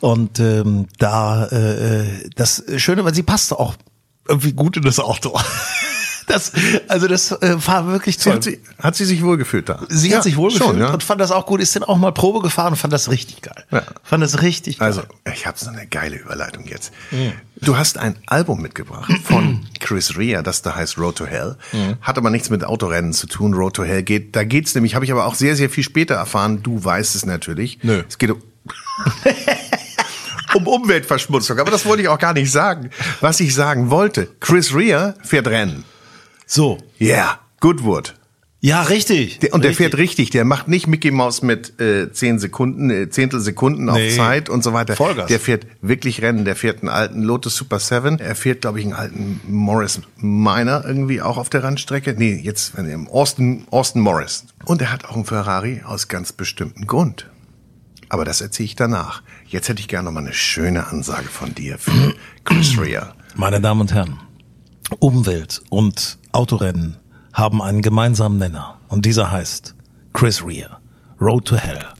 Und ähm, da äh, äh, das Schöne, weil sie passte auch irgendwie gut in das Auto. Das, also das äh, war wirklich toll. hat, sie, hat sie sich wohlgefühlt da? Sie Ja, hat sich wohlgefühlt schon, ja. und fand das auch gut. Ist dann auch mal Probe gefahren und fand das richtig geil. Ja. Fand das richtig geil. Also, ich habe so eine geile Überleitung jetzt. Du hast ein Album mitgebracht von Chris Rea, das da heißt Road to Hell. Hat aber nichts mit Autorennen zu tun. Road to Hell geht, da geht's nämlich, habe ich aber auch sehr, sehr viel später erfahren. Du weißt es natürlich. Nö. Es geht um, um Umweltverschmutzung. Aber das wollte ich auch gar nicht sagen. Was ich sagen wollte, Chris Rea fährt Rennen. So. Yeah, Goodwood. Ja, richtig. Der, und der richtig. fährt richtig, der macht nicht Mickey Mouse mit äh, 10 Sekunden, äh, Zehntelsekunden auf Nee. Zeit und so weiter. Vollgas. Der fährt wirklich Rennen, der fährt einen alten Lotus Super 7, er fährt, glaube ich, einen alten Morris Minor irgendwie auch auf der Randstrecke. Nee, jetzt wenn er Austin, Austin Morris. Und er hat auch einen Ferrari aus ganz bestimmten Grund. Aber das erzähle ich danach. Jetzt hätte ich gerne noch mal eine schöne Ansage von dir für Chris Rea. Meine Damen und Herren, Umwelt und Autorennen haben einen gemeinsamen Nenner. Und dieser heißt Chris Rea. Road to Hell.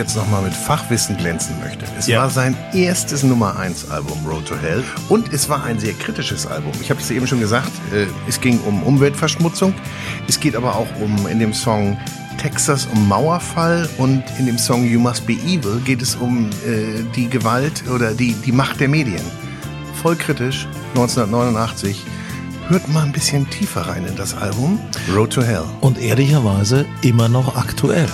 Jetzt noch mal mit Fachwissen glänzen möchte. Es Ja. war sein erstes Nummer 1 Album Road to Hell und es war ein sehr kritisches Album. Ich habe es eben schon gesagt, äh, es ging um Umweltverschmutzung. Es geht aber auch um in dem Song Texas um Mauerfall und in dem Song You Must Be Evil geht es um äh, die Gewalt oder die, die Macht der Medien. Voll kritisch, 1989. Hört mal ein bisschen tiefer rein in das Album Road to Hell. Und ehrlicherweise immer noch aktuell.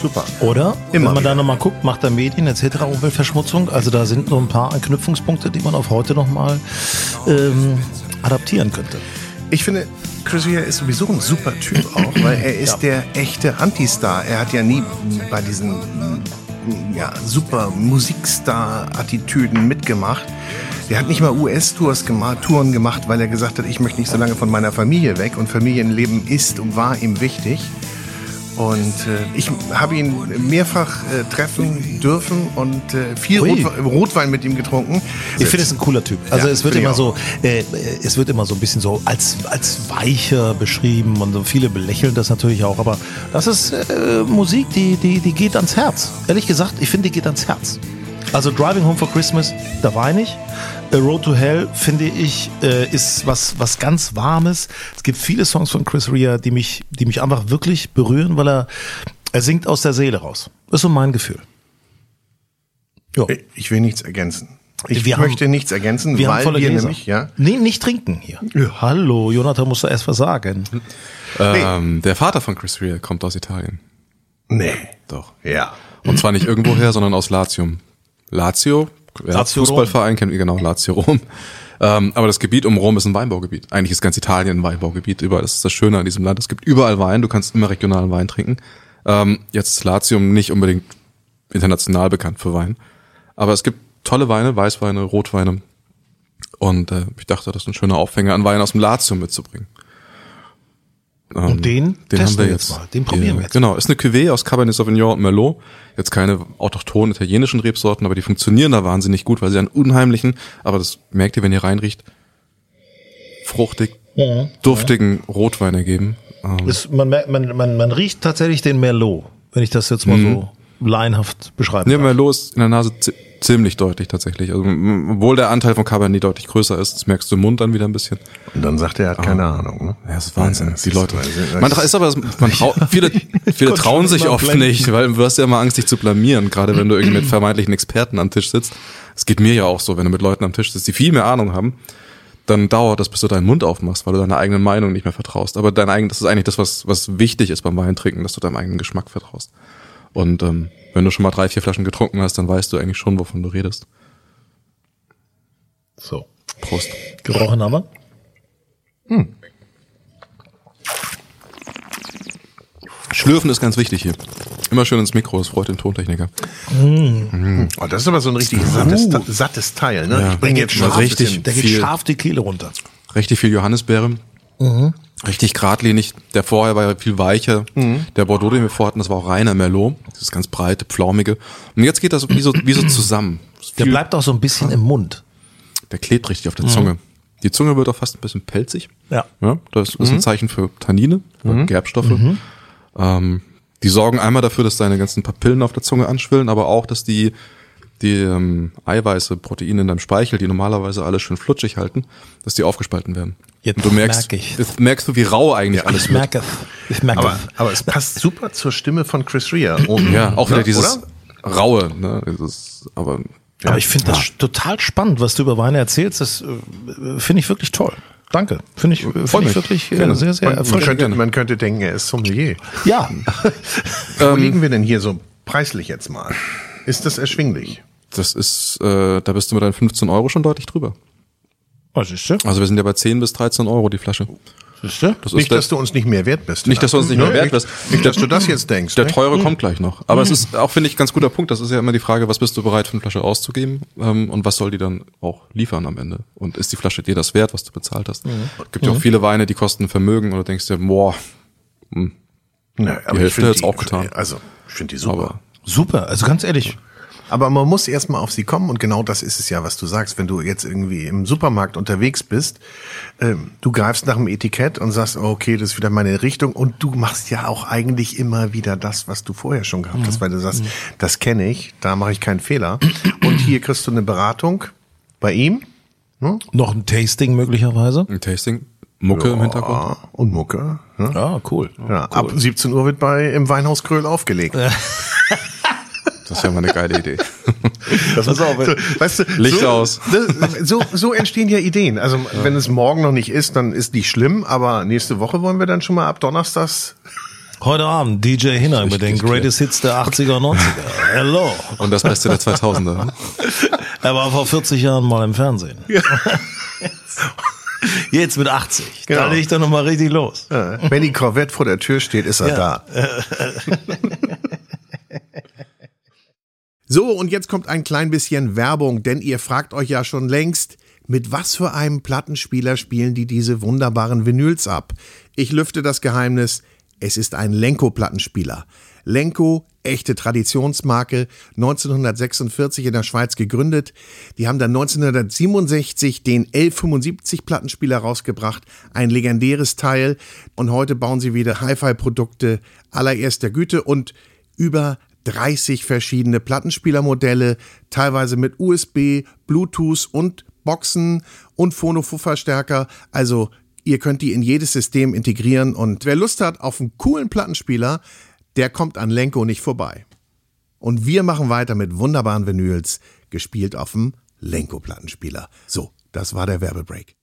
Super. Oder? Immer Wenn man wieder. da nochmal guckt, macht er Medien etc. Umweltverschmutzung. Also da sind so ein paar Anknüpfungspunkte, die man auf heute nochmal ähm, adaptieren könnte. Ich finde, Chris Rea ist sowieso ein super Typ auch, weil er ist der echte Antistar. Er hat ja nie bei diesen ja, super Musikstar-Attitüden mitgemacht. Der hat nicht mal US-Tours gemacht, gemacht, weil er gesagt hat, ich möchte nicht so lange von meiner Familie weg und Familienleben ist und war ihm wichtig. Und äh, ich habe ihn mehrfach äh, treffen dürfen und äh, viel Ui. Rotwe Rotwein mit ihm getrunken. Ich finde es ein cooler Typ. Also Ja, es wird immer so, äh, äh, es wird immer so ein bisschen so als als weicher beschrieben und so viele belächeln das natürlich auch. Aber das ist äh, Musik, die die die geht ans Herz. Ehrlich gesagt, ich finde, die geht ans Herz. Also Driving Home for Christmas, da weine ich. A Road to Hell finde ich äh, ist was was ganz Warmes. Es gibt viele Songs von Chris Rea, die mich die mich einfach wirklich berühren, weil er er singt aus der Seele raus. Das ist so mein Gefühl. Ja. Ich will nichts ergänzen. Ich Wir haben- möchte nichts ergänzen, Wir haben weil volle wir Gläser. nämlich, ja, Nee, nicht trinken hier. Hallo, Jonathan musst du erst was sagen. Ähm, der Vater von Chris Rea kommt aus Italien. nee, Doch. ja. Und zwar nicht irgendwoher, sondern aus Latium. Lazio, ja, Lazio Fußballverein kennt ihr genau, Lazio Rom. Ähm, aber das Gebiet um Rom ist ein Weinbaugebiet. Eigentlich ist ganz Italien ein Weinbaugebiet. Überall, das ist das Schöne an diesem Land. Es gibt überall Wein, du kannst immer regionalen Wein trinken. Ähm, jetzt ist Latium nicht unbedingt international bekannt für Wein. Aber es gibt tolle Weine, Weißweine, Rotweine. Und äh, ich dachte, das ist ein schöner Aufhänger an Wein aus dem Latium mitzubringen. Ähm, Und den testen wir jetzt mal. Den probieren wir jetzt. Genau, ist eine Cuvée aus Cabernet Sauvignon und Merlot. Jetzt keine autochthonen italienischen Rebsorten, aber die funktionieren da wahnsinnig gut, weil sie einen unheimlichen, aber das merkt ihr, wenn ihr reinriecht, fruchtig, duftigen Rotwein ergeben. Ähm, Ist, man, man, man, man riecht tatsächlich den Merlot, wenn ich das jetzt mal so laienhaft beschreiben Ja, darf. Merlot ist in der Nase ziemlich deutlich tatsächlich. Also, obwohl der Anteil von Cabernet deutlich größer ist, das merkst du im Mund dann wieder ein bisschen. Und dann sagt er, er hat keine Ahnung. Ne? Ja, das ist Wahnsinn. Das die ist- Leute. ist- Man ist aber, man trau, viele, viele trauen sich oft blenden. nicht, weil du hast ja immer Angst, dich zu blamieren, gerade wenn du irgendwie mit vermeintlichen Experten am Tisch sitzt. Es geht mir ja auch so, wenn du mit Leuten am Tisch sitzt, die viel mehr Ahnung haben, dann dauert das, bis du deinen Mund aufmachst, weil du deiner eigenen Meinung nicht mehr vertraust. Aber dein eigen, das ist eigentlich das, was, was wichtig ist beim Weintrinken, dass du deinem eigenen Geschmack vertraust. Und ähm, wenn du schon mal drei, vier Flaschen getrunken hast, dann weißt du eigentlich schon, wovon du redest. So. Prost. Gerochen haben wir? Schlürfen ist ganz wichtig hier. Immer schön ins Mikro, das freut den Tontechniker. Oh, das ist aber so ein richtig sattes, sattes Teil. Ne? Ja. Ich bringe jetzt Mal scharf richtig. bisschen- Der geht scharf die Kehle runter. Richtig viel Johannisbeere. Richtig geradlinig. Der vorher war ja viel weicher. Der Bordeaux, den wir vorhatten, das war auch reiner Merlot. Das ist ganz breite, pflaumige. Und jetzt geht das wie so, wie so zusammen. Der Viel- bleibt auch so ein bisschen im Mund. der klebt richtig auf der Zunge. Die Zunge wird auch fast ein bisschen pelzig. Ja. Ja, das ist ein Zeichen für Tannine, für Gerbstoffe. Ähm, die sorgen einmal dafür, dass deine ganzen Papillen auf der Zunge anschwillen, aber auch, dass die, die ähm, Eiweiße, Proteine in deinem Speichel, die normalerweise alles schön flutschig halten, dass die aufgespalten werden. Jetzt Und du merkst, merk ich. jetzt merkst du, wie rau eigentlich alles Ich merke es. Ich merke Aber, es. aber es passt super zur Stimme von Chris Rea. oben. Ja, auch wieder Ne, dieses oder? raue, ne, dieses, aber Aber ich finde das total spannend, was du über Weine erzählst. Das äh, finde ich wirklich toll. Danke. Finde ich, äh, finde mich. ich wirklich äh, sehr, sehr Man, man, erfrischend. könnte, man könnte denken, er ist Sommelier. Ja. Wo liegen wir denn hier so preislich jetzt mal? Ist das erschwinglich? das ist, äh, da bist du mit deinen 15 Euro schon deutlich drüber. Das? Also wir sind ja bei 10 bis 13 Euro die Flasche. Siehst du? Das Nicht, ist der, dass du uns nicht mehr wert bist. Nicht, dass du uns nicht mehr wert bist. Nicht, dass du das jetzt denkst. der ne? teure kommt gleich noch. Aber es ist auch, finde ich, ganz guter Punkt. Das ist ja immer die Frage, was bist du bereit für eine Flasche auszugeben ähm, und was soll die dann auch liefern am Ende? Und ist die Flasche dir das wert, was du bezahlt hast? gibt ja auch viele Weine, die kosten Vermögen und du denkst dir, boah, Na, aber Die ich Hälfte find hat's auch getan. Also, ich finde die super. aber Super. Also ganz ehrlich. Aber man muss erstmal auf sie kommen und genau das ist es ja, was du sagst. Wenn du jetzt irgendwie im Supermarkt unterwegs bist, ähm, du greifst nach dem Etikett und sagst, oh, okay, das ist wieder meine Richtung und du machst ja auch eigentlich immer wieder das, was du vorher schon gehabt hast, weil du sagst, das kenne ich, da mache ich keinen Fehler. Und hier kriegst du eine Beratung bei ihm Noch ein Tasting möglicherweise. ein Tasting, Mucke im Hintergrund. Ah, und Mucke. Ne? Ja, cool. Ja, ab 17 Uhr wird bei im Weinhaus Kröll aufgelegt. Das ist ja mal eine geile Idee. Das ist auch, so, weißt du, Licht so, aus. ne, So, so entstehen ja Ideen. Also wenn es morgen noch nicht ist, dann ist nicht schlimm, aber nächste Woche wollen wir dann schon mal ab Donnerstags Heute Abend DJ Hinner mit den klar. Greatest Hits der 80er und 90er. Hello. Und das Beste der 2000er. Er war vor 40 Jahren mal im Fernsehen. Jetzt mit 80. Da Genau. legt er nochmal richtig los. Ja, Wenn die Corvette vor der Tür steht, ist er Ja. da. So, und jetzt kommt ein klein bisschen Werbung, denn ihr fragt euch ja schon längst, mit was für einem Plattenspieler spielen die diese wunderbaren Vinyls ab? Ich lüfte das Geheimnis, es ist ein Lenko-Plattenspieler. Lenko, echte Traditionsmarke, 1946 in der Schweiz gegründet. Die haben dann 1967 den L75 Plattenspieler rausgebracht, ein legendäres Teil. Und heute bauen sie wieder Hi-Fi-Produkte allererster Güte und über 30 verschiedene Plattenspielermodelle, teilweise mit USB, Bluetooth und Boxen und Phono-Verstärker. Also ihr könnt die in jedes System integrieren und wer Lust hat auf einen coolen Plattenspieler, der kommt an Lenko nicht vorbei. Und wir machen weiter mit wunderbaren Vinyls, gespielt auf dem Lenko-Plattenspieler. So, das war der Werbebreak.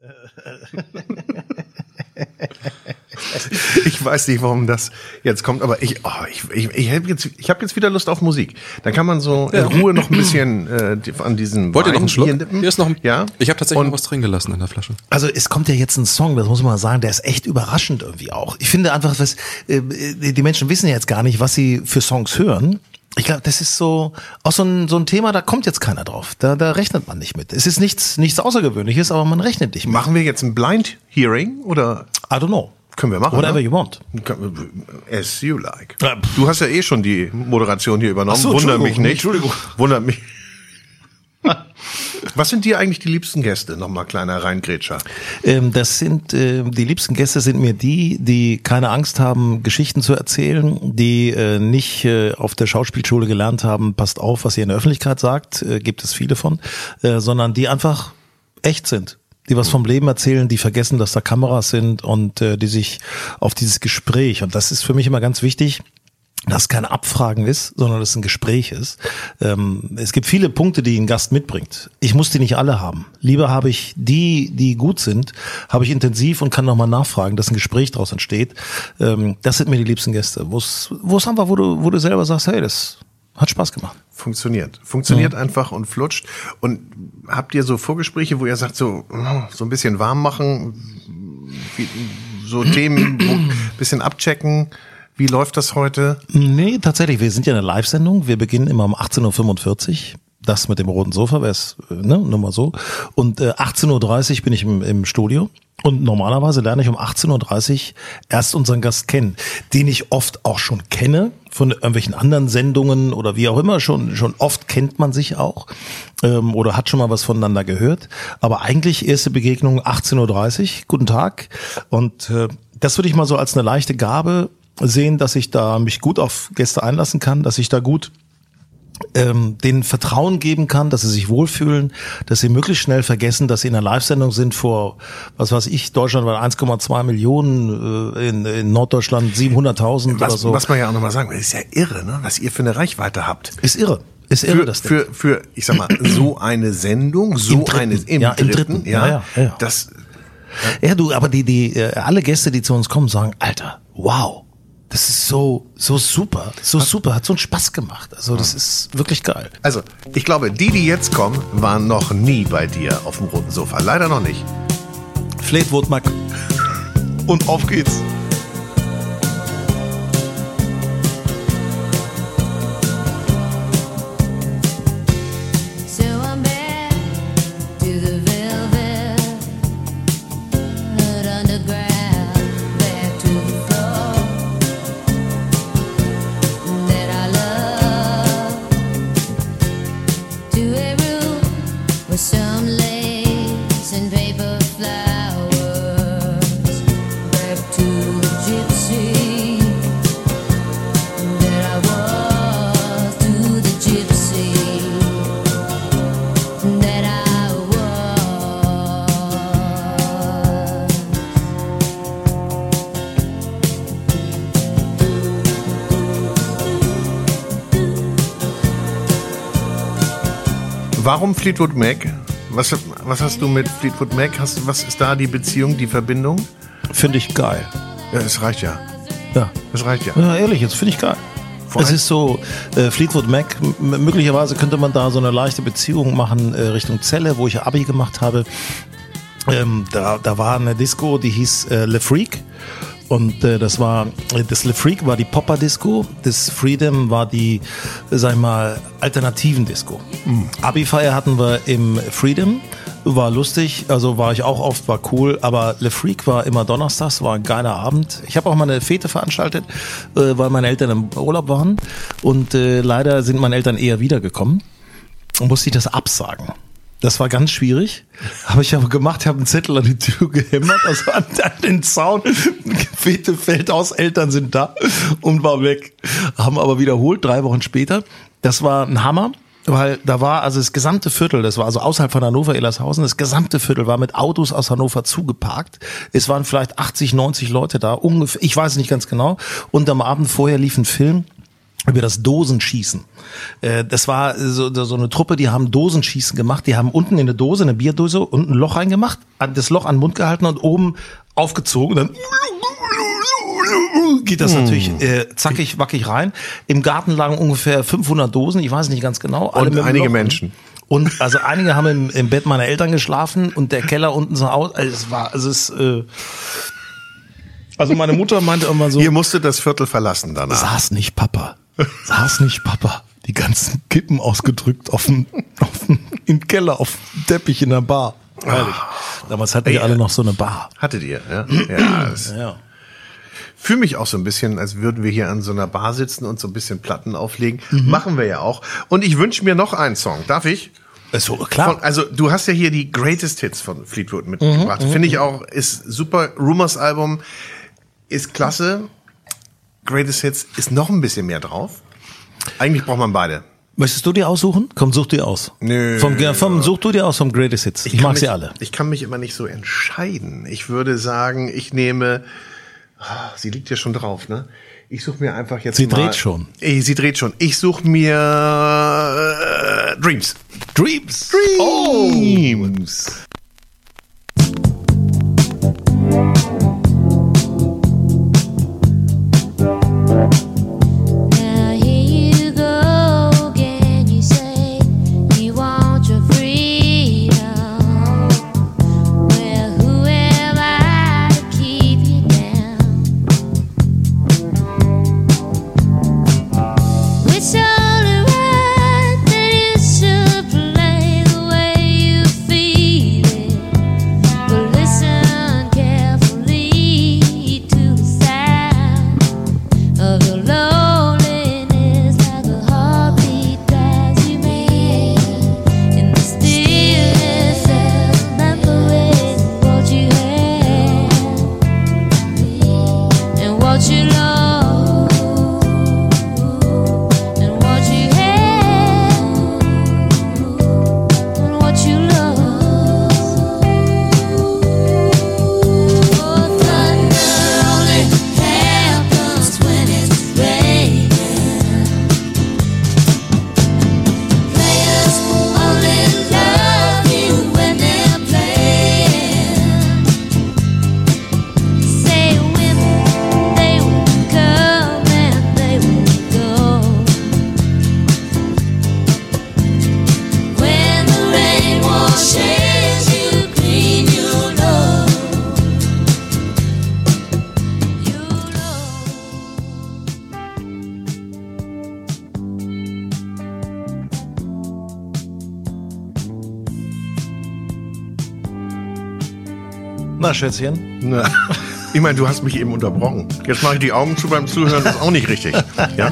Ich weiß nicht, warum das jetzt kommt, aber ich, oh, ich, ich, ich habe jetzt, ich hab jetzt wieder Lust auf Musik. Dann kann man so in Ruhe noch ein bisschen äh, an diesen Wollt ihr noch Wein einen Schluck? Hier ist noch ein, ja. Ich habe tatsächlich Und- noch was drin gelassen in der Flasche. Also es kommt ja jetzt ein Song, das muss man sagen, der ist echt überraschend irgendwie auch. Ich finde einfach, was äh, die Menschen wissen ja jetzt gar nicht, was sie für Songs hören. Ich glaube, das ist so auch so ein, so ein Thema, da kommt jetzt keiner drauf. Da, da rechnet man nicht mit. Es ist nichts, nichts Außergewöhnliches, aber man rechnet nicht mit. Machen wir jetzt ein Blind Hearing oder I don't know. Können wir machen? Whatever ne? you want. As you like. Du hast ja eh schon die Moderation hier übernommen. Ach so, Wundert mich nicht. Entschuldigung. Wundert mich. Was sind dir eigentlich die liebsten Gäste? Nochmal kleiner Reingrätscher. Ähm, das sind äh, die liebsten Gäste sind mir die, die keine Angst haben, Geschichten zu erzählen, die äh, nicht äh, auf der Schauspielschule gelernt haben, passt auf, was ihr in der Öffentlichkeit sagt, äh, gibt es viele von, äh, sondern die einfach echt sind. Die was vom Leben erzählen, die vergessen, dass da Kameras sind und äh, die sich auf dieses Gespräch, und das ist für mich immer ganz wichtig, dass kein Abfragen ist, sondern dass es ein Gespräch ist. Ähm, es gibt viele Punkte, die ein Gast mitbringt. Ich muss die nicht alle haben. Lieber habe ich die, die gut sind, habe ich intensiv und kann nochmal nachfragen, dass ein Gespräch daraus entsteht. Ähm, das sind mir die liebsten Gäste. Wo es einfach, wo du, wo du selber sagst, hey, das hat Spaß gemacht. Funktioniert. Funktioniert einfach und flutscht. Und habt ihr so Vorgespräche, wo ihr sagt, so, oh, so ein bisschen warm machen, wie, so Themen, wo, bisschen abchecken? Wie läuft das heute? Nee, tatsächlich, wir sind ja eine Live-Sendung. Wir beginnen immer um 18.45 Uhr. Das mit dem roten Sofa wäre es, ne, nur mal so. Und äh, 18.30 Uhr bin ich im, im Studio. Und normalerweise lerne ich um 18.30 Uhr erst unseren Gast kennen, den ich oft auch schon kenne, von irgendwelchen anderen Sendungen oder wie auch immer. Schon, schon oft kennt man sich auch ähm, oder hat schon mal was voneinander gehört. Aber eigentlich erste Begegnung 18.30 Uhr. Guten Tag. Und äh, das würde ich mal so als eine leichte Gabe sehen, dass ich da mich gut auf Gäste einlassen kann, dass ich da gut ähm, denen Vertrauen geben kann, dass sie sich wohlfühlen, dass sie möglichst schnell vergessen, dass sie in einer Live-Sendung sind vor, was weiß ich, Deutschland war 1,2 Millionen, äh, in, in Norddeutschland 700.000 oder so. was man ja auch nochmal sagen will, ist ja irre, ne? was ihr für eine Reichweite habt. ist irre. Ist irre, Für, das Ding. für, für, ich sag mal, so eine Sendung, so Im eine, im, Ja, im dritten, ja, Ja, ja, ja. das, Ja, du, aber die, die, äh, alle Gäste, die zu uns kommen, sagen, Alter, wow, das ist so, so super, so super, hat so einen Spaß gemacht. Also das ist wirklich geil. also, ich glaube, die, die jetzt kommen, waren noch nie bei dir auf dem roten Sofa. Leider noch nicht. Fleetwood Mac. Und auf geht's. Fleetwood Mac? Was, was hast du mit Fleetwood Mac? Hast, was ist da die Beziehung, die Verbindung? Finde ich geil. Ja, es reicht ja. Ja. Das reicht ja. Ja, ehrlich, jetzt finde ich geil. Vor es ist so, äh, Fleetwood Mac, möglicherweise könnte man da so eine leichte Beziehung machen äh, Richtung Celle, wo ich Abi gemacht habe. Ähm, da, da war eine Disco, die hieß äh, Le Freak. Und äh, das war, äh, das Le Freak war die Popper-Disco, das Freedom war die, sag ich mal, alternativen Disco. Abi-Feier hatten wir im Freedom, war lustig, also war ich auch oft, war cool, aber Le Freak war immer donnerstags, war ein geiler Abend. Ich habe auch mal eine Fete veranstaltet, äh, weil meine Eltern im Urlaub waren und äh, leider sind meine Eltern eher wiedergekommen und musste ich das absagen. Das war ganz schwierig. Habe ich aber gemacht, habe einen Zettel an die Tür gehämmert, also an, an den Zaun. Fete fällt aus, Eltern sind da und war weg. Haben aber wiederholt, drei Wochen später. Das war ein Hammer, weil da war also das gesamte Viertel, das war also außerhalb von Hannover, Ellershausen, das gesamte Viertel war mit Autos aus Hannover zugeparkt. Es waren vielleicht 80, 90 Leute da, ungefähr, ich weiß nicht ganz genau. Und am Abend vorher lief ein Film über das Dosenschießen. Äh, Das war so, so eine Truppe, die haben Dosenschießen gemacht. Die haben unten in eine Dose, eine Bierdose, und ein Loch reingemacht, das Loch an den Mund gehalten und oben aufgezogen. Dann geht das natürlich äh, zackig, wackig rein. Im Garten lagen ungefähr 500 Dosen, ich weiß nicht ganz genau. Und einige. Menschen. Und also einige haben im, im Bett meiner Eltern geschlafen und der Keller unten so aus. Also es war, also es, äh, also meine Mutter meinte immer so. Ihr musstet das Viertel verlassen danach. Saß nicht Papa. Saß nicht Papa. Die ganzen Kippen ausgedrückt auf dem, auf dem, im Keller, auf dem Teppich in der Bar. Ehrlich. Damals hatten wir Ey, alle noch so eine Bar. Hattet ihr, ja? Ja, Ja. fühle mich auch so ein bisschen, als würden wir hier an so einer Bar sitzen und so ein bisschen Platten auflegen. Mhm. Machen wir ja auch. Und ich wünsche mir noch einen Song. Darf ich? So, klar. Von, also du hast ja hier die Greatest Hits von Fleetwood mitgebracht. Mhm, Finde ich auch, ist super. Rumors Album ist klasse. Greatest Hits ist noch ein bisschen mehr drauf. Eigentlich braucht man beide. Möchtest du dir aussuchen? Komm, such dir aus. Nö. Vom, vom, such du dir aus vom Greatest Hits. Ich, kann mag mich, sie alle. Ich kann mich immer nicht so entscheiden. Ich würde sagen, ich nehme. Ah, Sie liegt ja schon drauf, ne? Ich suche mir einfach jetzt Sie mal. dreht schon. Ey, sie dreht schon. Ich suche mir äh, Dreams. Dreams. Dreams. Now Na, Schätzchen. Na, ich meine, du hast mich eben unterbrochen. Jetzt mache ich die Augen zu beim Zuhören, das ist auch nicht richtig. Ja?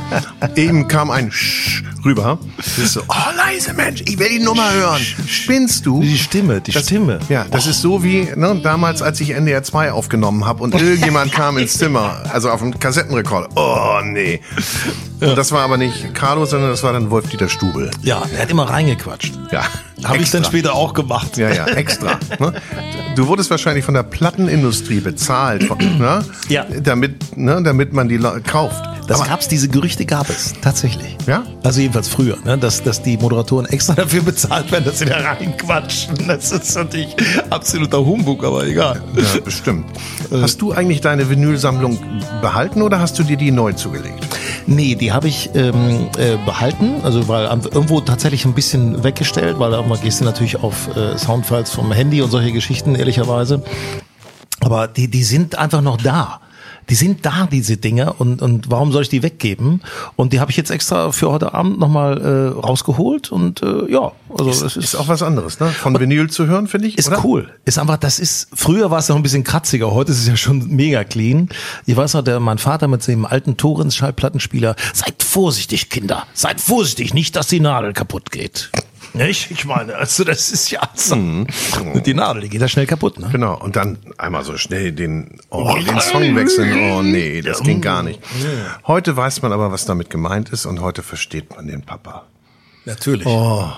Eben kam ein Sch rüber. Das ist so, oh leise Mensch, ich will die Nummer hören. Spinnst du? Die Stimme, die Das- Stimme. Ja, das ist so wie ne, damals, als ich NDR 2 aufgenommen habe und irgendjemand kam ins Zimmer, also auf dem Kassettenrekorder. Oh nee. Und das war aber nicht Carlo, sondern das war dann Wolf-Dieter Stubel. Ja, er hat immer reingequatscht. Ja. Habe ich dann später auch gemacht. Ja, ja, extra. ne? Du wurdest wahrscheinlich von der Plattenindustrie bezahlt, ne? Ja. damit, ne, damit man die kauft. Das gab's, diese Gerüchte gab es, tatsächlich. Ja? Also jedenfalls früher, ne? dass, dass die Moderatoren extra dafür bezahlt werden, dass sie da reinquatschen. Das ist natürlich absoluter Humbug, aber egal. Ja, bestimmt. Hast du eigentlich deine Vinylsammlung behalten oder hast du dir die neu zugelegt? Nee, die habe ich ähm, äh, behalten, also weil irgendwo tatsächlich ein bisschen weggestellt, weil mal gehst du natürlich auf äh, Soundfiles vom Handy und solche Geschichten, ehrlicherweise. Aber die, die sind einfach noch da. Die sind da, diese Dinger, und, und warum soll ich die weggeben? Und die habe ich jetzt extra für heute Abend nochmal äh, rausgeholt und äh, ja, also das ist, Ist auch was anderes, ne? Von Vinyl zu hören, finde ich. ist oder? cool. Ist einfach, das ist, früher war es noch ein bisschen kratziger, heute ist es ja schon mega clean. Ich weiß noch, der, mein Vater mit seinem alten Torrens Schallplattenspieler, seid vorsichtig, Kinder, seid vorsichtig, nicht, dass die Nadel kaputt geht. Nicht? Ich meine, also das ist ja so. Die Nadel, die geht ja schnell kaputt, ne? Genau, und dann einmal so schnell den, oh, den Song wechseln. Oh nee, das ging gar nicht. Heute weiß man aber, was damit gemeint ist und heute versteht man den Papa. Natürlich. Oh.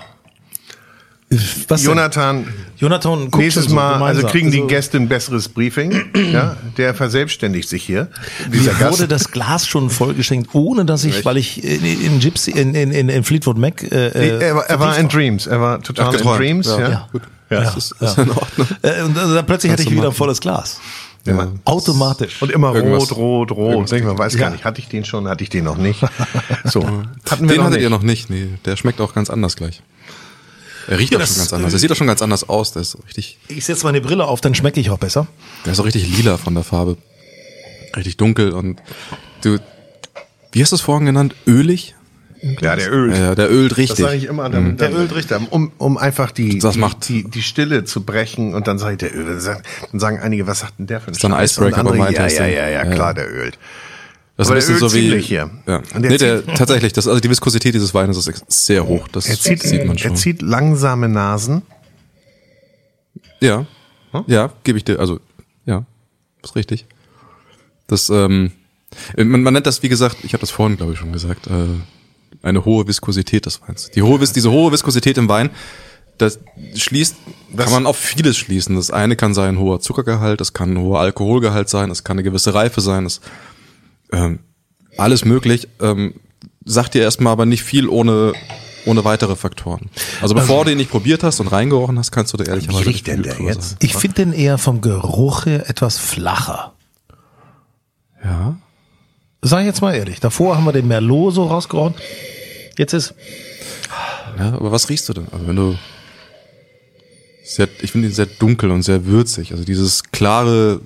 Was denn? Jonathan, Jonathan nächstes Mal, also kriegen die Also- Gäste ein besseres Briefing. ja, der verselbstständigt sich hier. Dieser Mir Gast. wurde das Glas schon vollgeschenkt, ohne dass ich, weil ich in, in Gypsy, in, in, in, Fleetwood Mac, äh, äh, er, war- er war in Dreams, er war total Ach, in geträumt. Dreams. Ja. Ja. Ja. Gut. Ja, das ist, ist in Ordnung. Äh, und dann dann plötzlich hatte ich wieder ein volles Glas. Ja. Automatisch. Und immer Irgendwas- rot, rot, rot. irgendwas- Denk, man weiß Ja. gar nicht, hatte ich den schon, hatte ich den noch nicht. So, hatten wir Den noch hattet nicht. ihr noch nicht, nee. Der schmeckt auch ganz anders gleich. Er riecht Ja, auch das- schon ganz anders. Er sieht auch schon ganz anders aus. Der ist so richtig, Ich setze meine Brille auf, dann schmecke ich auch besser. der ist so richtig lila von der Farbe. Richtig dunkel und du, wie hast du es vorhin genannt? Ölig? Ja, der ölt. Ja, der ölt Das richtig. sage ich immer, dann, der ölt richtig, um, um einfach die, Das die, macht- die, die Stille zu brechen und dann sage ich, der ölt. Dann sagen- einige, was sagt denn der für ein ist dann ein Icebreaker andere, bei ja, ja, ja, Ja. klar, der ölt. Das Aber ist ein bisschen so wie, hier. Ja. Nee, der, tatsächlich, das, also die Viskosität dieses Weines ist sehr hoch. Das Er zieht, sieht man schon. er zieht langsame Nasen. Ja. Ja, gebe ich dir, also, ja, ist richtig. Das, ähm, man, man nennt das, wie gesagt, ich habe das vorhin, glaube ich, schon gesagt, äh, eine hohe Viskosität des Weins. Die hohe, diese hohe Viskosität im Wein, das schließt, kann man auf vieles schließen. Das eine kann sein hoher Zuckergehalt, das kann ein hoher Alkoholgehalt sein, das kann eine gewisse Reife sein, das, ähm, alles möglich. Ähm, sagt dir erstmal aber nicht viel ohne, ohne weitere Faktoren. Also bevor du ihn nicht probiert hast und reingerochen hast, kannst du dir ehrlicherweise Wie riecht denn der jetzt? sagen. Ich finde den eher vom Geruch her etwas flacher. Ja. Sag ich jetzt mal ehrlich. Davor haben wir den Merlot so rausgehauen. Jetzt ist, Ja, aber was riechst du denn? Also wenn du sehr, ich finde ihn sehr dunkel und sehr würzig. Also dieses klare,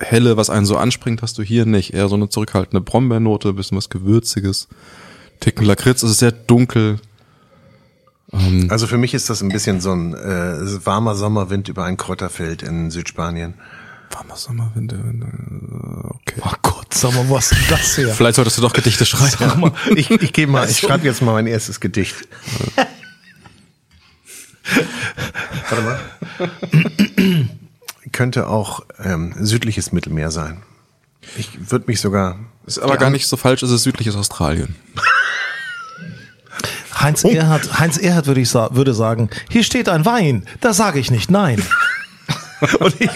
helle, was einen so anspringt, hast du hier nicht. Eher so eine zurückhaltende Brombeernote, bisschen was gewürziges, Ticken Lakritz. Es ist sehr dunkel. Also für mich ist das ein bisschen so ein äh, warmer Sommerwind über ein Kräuterfeld in Südspanien. Warmer Sommerwind. äh, Okay. oh Gott, sag mal, was ist das hier? Vielleicht solltest du doch Gedichte schreiben. Ich, ich gehe mal, ich schreibe jetzt mal mein erstes Gedicht. Warte mal. Könnte auch ähm, südliches Mittelmeer sein. Ich würde mich sogar. Ist aber gar nicht so falsch, es ist südliches Australien. Heinz Erhard, Heinz Erhard würde ich sa würde sagen, hier steht ein Wein, da sage ich nicht nein. Und ich,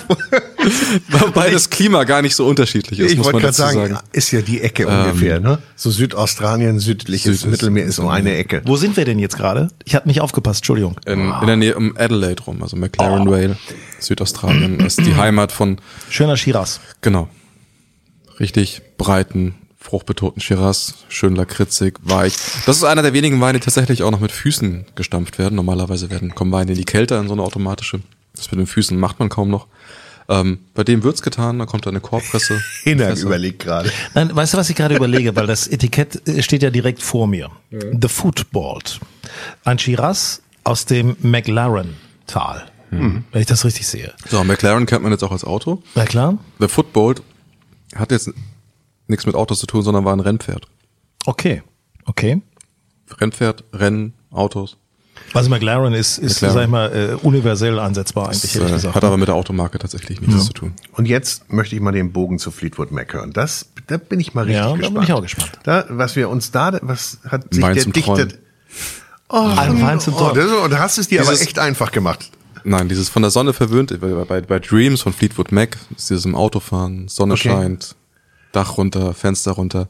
Wobei das Klima gar nicht so unterschiedlich ist, ich muss wollte man gerade dazu sagen, sagen. ist ja die Ecke ungefähr, ne? So Südaustralien, südliches Südliches Mittelmeer ist um eine Ecke. Wo sind wir denn jetzt gerade? Ich habe nicht aufgepasst, Entschuldigung. In, in der Nähe um Adelaide rum, also McLaren Vale, Südaustralien, ist die Heimat von Schöner Shiraz. Genau. Richtig breiten, fruchtbetonten Shiraz, schön lakritzig, weich. Das ist einer der wenigen Weine, die tatsächlich auch noch mit Füßen gestampft werden. Normalerweise werden, kommen Weine in die Kälte in so eine automatische. Das mit den Füßen macht man kaum noch. Ähm, bei dem wird's getan, da kommt eine Korbpresse. Hinak überlegt gerade. Nein, weißt du, was ich gerade überlege? Weil das Etikett äh, steht ja direkt vor mir. The Football. Ein Shiraz aus dem McLaren-Tal. Wenn ich das richtig sehe. So, McLaren kennt man jetzt auch als Auto. Na klar? The Footbolt hat jetzt nichts mit Autos zu tun, sondern war ein Rennpferd. Okay. Okay. Rennpferd, Rennen, Autos. Also McLaren ist, ist McLaren. sag ich mal, äh, universell einsetzbar eigentlich, Das, äh, gesagt. hat aber mit der Automarke tatsächlich nichts zu tun. Und jetzt möchte ich mal den Bogen zu Fleetwood Mac hören. Das, da bin ich mal richtig Ja, da gespannt. bin ich auch gespannt. Da, was wir uns da, was hat sich Wein der Träumen. oh, Ein Wein zum oh, Träumen. das, und da hast du es dir aber Dieses- echt einfach gemacht. Nein, dieses von der Sonne verwöhnt, bei, bei, bei Dreams von Fleetwood Mac, ist dieses im Auto fahren, Sonne Okay. scheint, Dach runter, Fenster runter.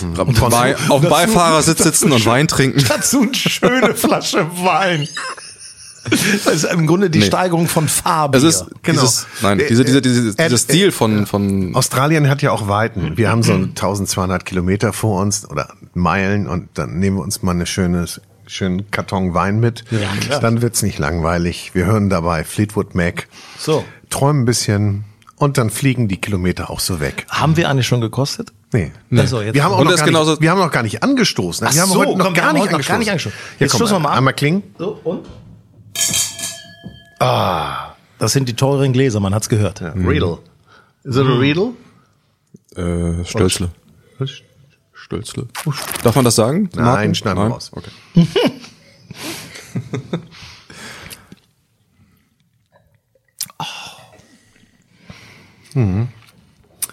Wein, auf dem Beifahrersitz sitzen und Wein trinken. Dazu eine schöne Flasche Wein. Das ist im Grunde die Nee. Steigerung von Farbe. Es ist Genau. dieses, nein, diese, diese, diese, äh, dieser Stil von, von, Australien hat ja auch Weiten. Wir haben so 1200 Kilometer vor uns oder Meilen und dann nehmen wir uns mal eine schöne, schönen Karton Wein mit. klar. Dann wird's nicht langweilig. Wir hören dabei Fleetwood Mac. So. Träumen ein bisschen und dann fliegen die Kilometer auch so weg. Haben wir eigentlich schon gekostet? Nee. Also, jetzt- Wir haben auch noch das gar genauso- nicht, wir haben noch gar nicht angestoßen. Ach wir haben so, heute noch komm, wir gar haben nicht noch gar angestoßen. nicht angestoßen. Ja, Jetzt komm, stoßen wir mal an. Einmal klingen. So, und? Ah, das sind die teuren Gläser, man hat's gehört. Riedel. Is it a Riedel? äh, Stölzle. Stölzle. Darf man das sagen? Nein, Marken? schneiden wir raus. Okay.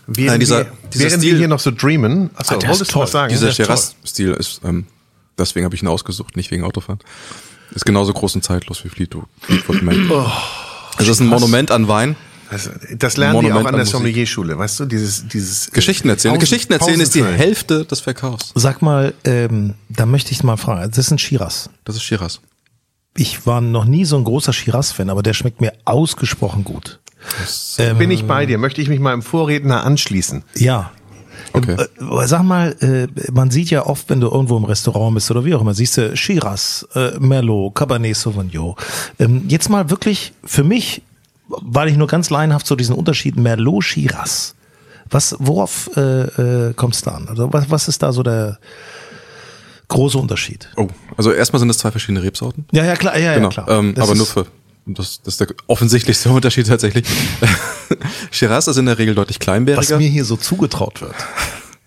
Wir, Nein, dieser- wir, dieser während wir Stil- hier noch so dreamen. Achso, Ah, wolltest du was sagen? Dieser das ist toll. Shiraz-Stil ist, ähm, deswegen habe ich ihn ausgesucht, nicht wegen Autofahren. Ist genauso groß und zeitlos wie Fleetwood, Mac. Oh, es ist ein Monument an Wein. Das, das lernen die Monument auch an an der. Sommelierschule, weißt du? Dieses, dieses äh, Geschichten erzählen. Pausen- Geschichten erzählen ist die. Hälfte des Verkaufs. Sag mal, ähm, da möchte ich mal fragen. Das ist ein Shiraz. Das ist Shiraz. Ich war noch nie so ein großer Shiraz-Fan, aber der schmeckt mir ausgesprochen gut. Bin ich bei dir? Möchte ich mich mal im Vorredner anschließen? Ja. Okay. Äh, aber sag mal, äh, man sieht ja oft, wenn du irgendwo im Restaurant bist oder wie auch immer, siehst du Shiraz, äh, Merlot, Cabernet Sauvignon. Ähm, jetzt mal wirklich für mich, weil ich nur ganz laienhaft so diesen Unterschied Merlot, Shiraz. Was, worauf äh, äh, es da an? Also was, was ist da so der große Unterschied? Oh, also erstmal sind es zwei verschiedene Rebsorten. Ja, ja, klar, ja, genau. ja, klar. Ähm, Das aber nur für, das, das ist der offensichtlichste Unterschied tatsächlich. Shiraz ist in der Regel deutlich was kleinbäriger. mir hier so zugetraut wird.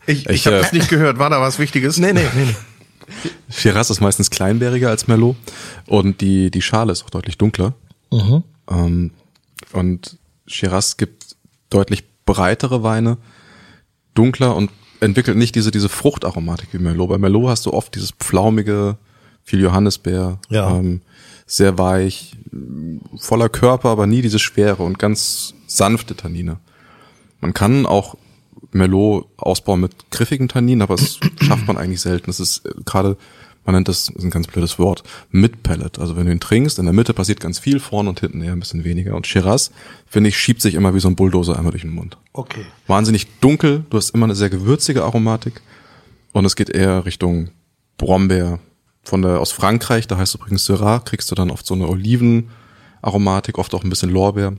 Ich, ich, Ich, habe äh, das nicht gehört. War da was Wichtiges? Nee, nee, nee, nee. Shiraz ist meistens kleinbäriger als Merlot und die, die Schale ist auch deutlich dunkler. Mhm. Ähm, und Shiraz gibt deutlich breitere Weine, dunkler und entwickelt nicht diese, diese Fruchtaromatik wie Merlot. Bei Merlot hast du oft dieses pflaumige, viel Johannisbeer, Ja. ähm, sehr weich, voller Körper, aber nie diese Schwere und ganz sanfte Tannine. Man kann auch Merlot ausbauen mit griffigen Tanninen, aber das schafft man eigentlich selten. Das ist äh, gerade, man nennt das, das ist ein ganz blödes Wort, mit Pellet. Also wenn du ihn trinkst, in der Mitte passiert ganz viel, vorne und hinten eher ein bisschen weniger. Und Shiraz, finde ich, schiebt sich immer wie so ein Bulldozer einmal durch den Mund. Okay. Wahnsinnig dunkel, du hast immer eine sehr gewürzige Aromatik und es geht eher Richtung Brombeer. Von der, aus Frankreich, da heißt übrigens Syrah, kriegst du dann oft so eine Olivenaromatik, oft auch ein bisschen Lorbeer.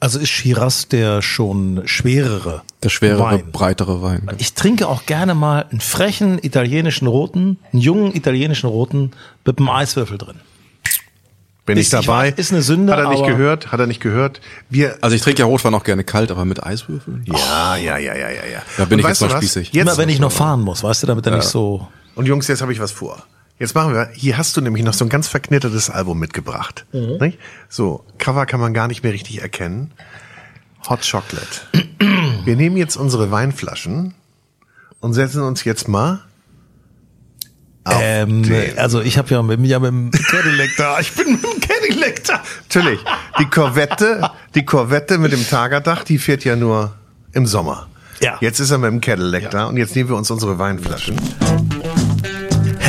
Also ist Shiraz der schon schwerere Der schwerere, Wein. breitere Wein. Ich trinke auch gerne mal einen frechen italienischen Roten, einen jungen italienischen Roten mit einem Eiswürfel drin. Bin ich Ist- ich dabei? weiß, ist eine Sünde, Hat er nicht aber- gehört? Hat er nicht gehört? Wir. Also ich trinke ja Rotwein auch gerne kalt, aber mit Eiswürfeln? Ja, ja, ja, ja, ja, ja. Da bin Und ich jetzt was? spießig. Jetzt, Immer wenn ich noch fahren muss, weißt du, damit er nicht so. Und Jungs, jetzt habe ich was vor. Jetzt machen wir, hier hast du nämlich noch so ein ganz verknittertes Album mitgebracht. Nicht? So, Cover kann man gar nicht mehr richtig erkennen. Hot Chocolate. Wir nehmen jetzt unsere Weinflaschen und setzen uns jetzt mal Ähm, den. also ich habe ja mit, ja mit dem Cadillac da. Ich bin mit dem Cadillac da. Natürlich. Die Corvette, die Corvette mit dem Tagerdach, die fährt ja nur im Sommer. Ja. Jetzt ist er mit dem Cadillac da und jetzt nehmen wir uns unsere Weinflaschen.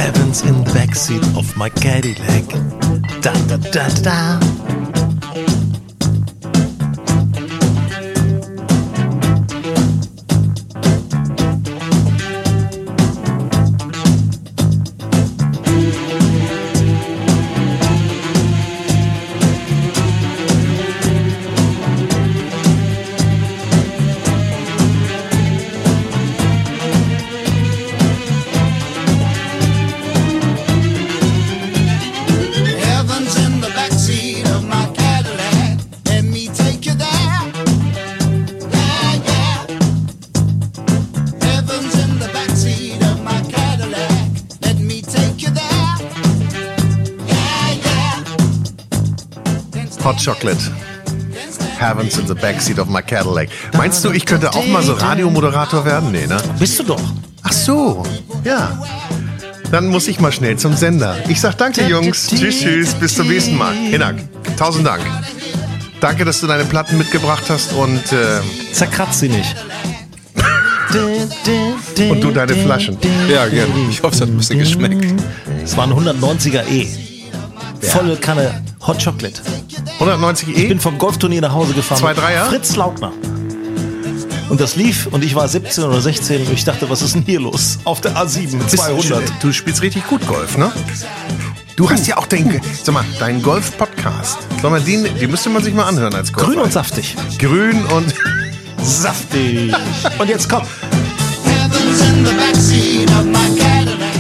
Heavens in the backseat of my Cadillac. Da da da da. da. Hot Chocolate. Heavens in the backseat of my Cadillac. Meinst du, ich könnte auch mal so Radiomoderator werden? Nee, ne? Bist du doch. Ach so, ja. Dann muss ich mal schnell zum Sender. Ich sag danke, Jungs. Tschüss, tschüss. Bis zum nächsten Mal. Hinak, tausend Dank. Danke, dass du deine Platten mitgebracht hast und äh, Zerkratzt sie nicht. Und du deine Flaschen. Ja, gerne. Ich hoffe, es hat ein bisschen geschmeckt. Es war ein 190er E. Volle Kanne Hot Chocolate. 190 Ich E? bin vom Golfturnier nach Hause gefahren. Zwei mit Dreier? Fritz Lautner. Und das lief und ich war 17 oder 16 und ich dachte, was ist denn hier los? Auf der A7 mit 200. Du spielst richtig gut Golf, ne? Du hast ja auch den, sag mal, deinen Golf-Podcast. Sag mal, den, den müsste man sich mal anhören als Golf. Grün und saftig. Grün und Saftig. Und jetzt komm.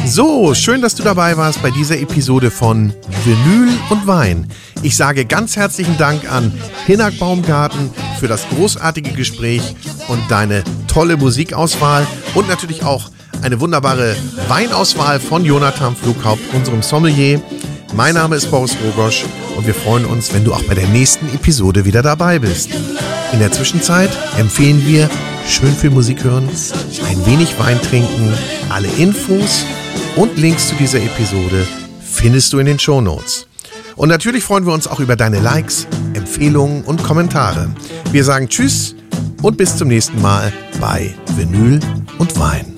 So, schön, dass du dabei warst bei dieser Episode von Vinyl und Wein. Ich sage ganz herzlichen Dank an Hinak Baumgarten für das großartige Gespräch und deine tolle Musikauswahl und natürlich auch eine wunderbare Weinauswahl von Jonathan Flughaupt, unserem Sommelier. Mein Name ist Boris Rogosch und wir freuen uns, wenn du auch bei der nächsten Episode wieder dabei bist. In der Zwischenzeit empfehlen wir schön viel Musik hören, ein wenig Wein trinken. Alle Infos und Links zu dieser Episode findest du in den Shownotes. Und natürlich freuen wir uns auch über deine Likes, Empfehlungen und Kommentare. Wir sagen Tschüss und bis zum nächsten Mal bei Vinyl und Wein.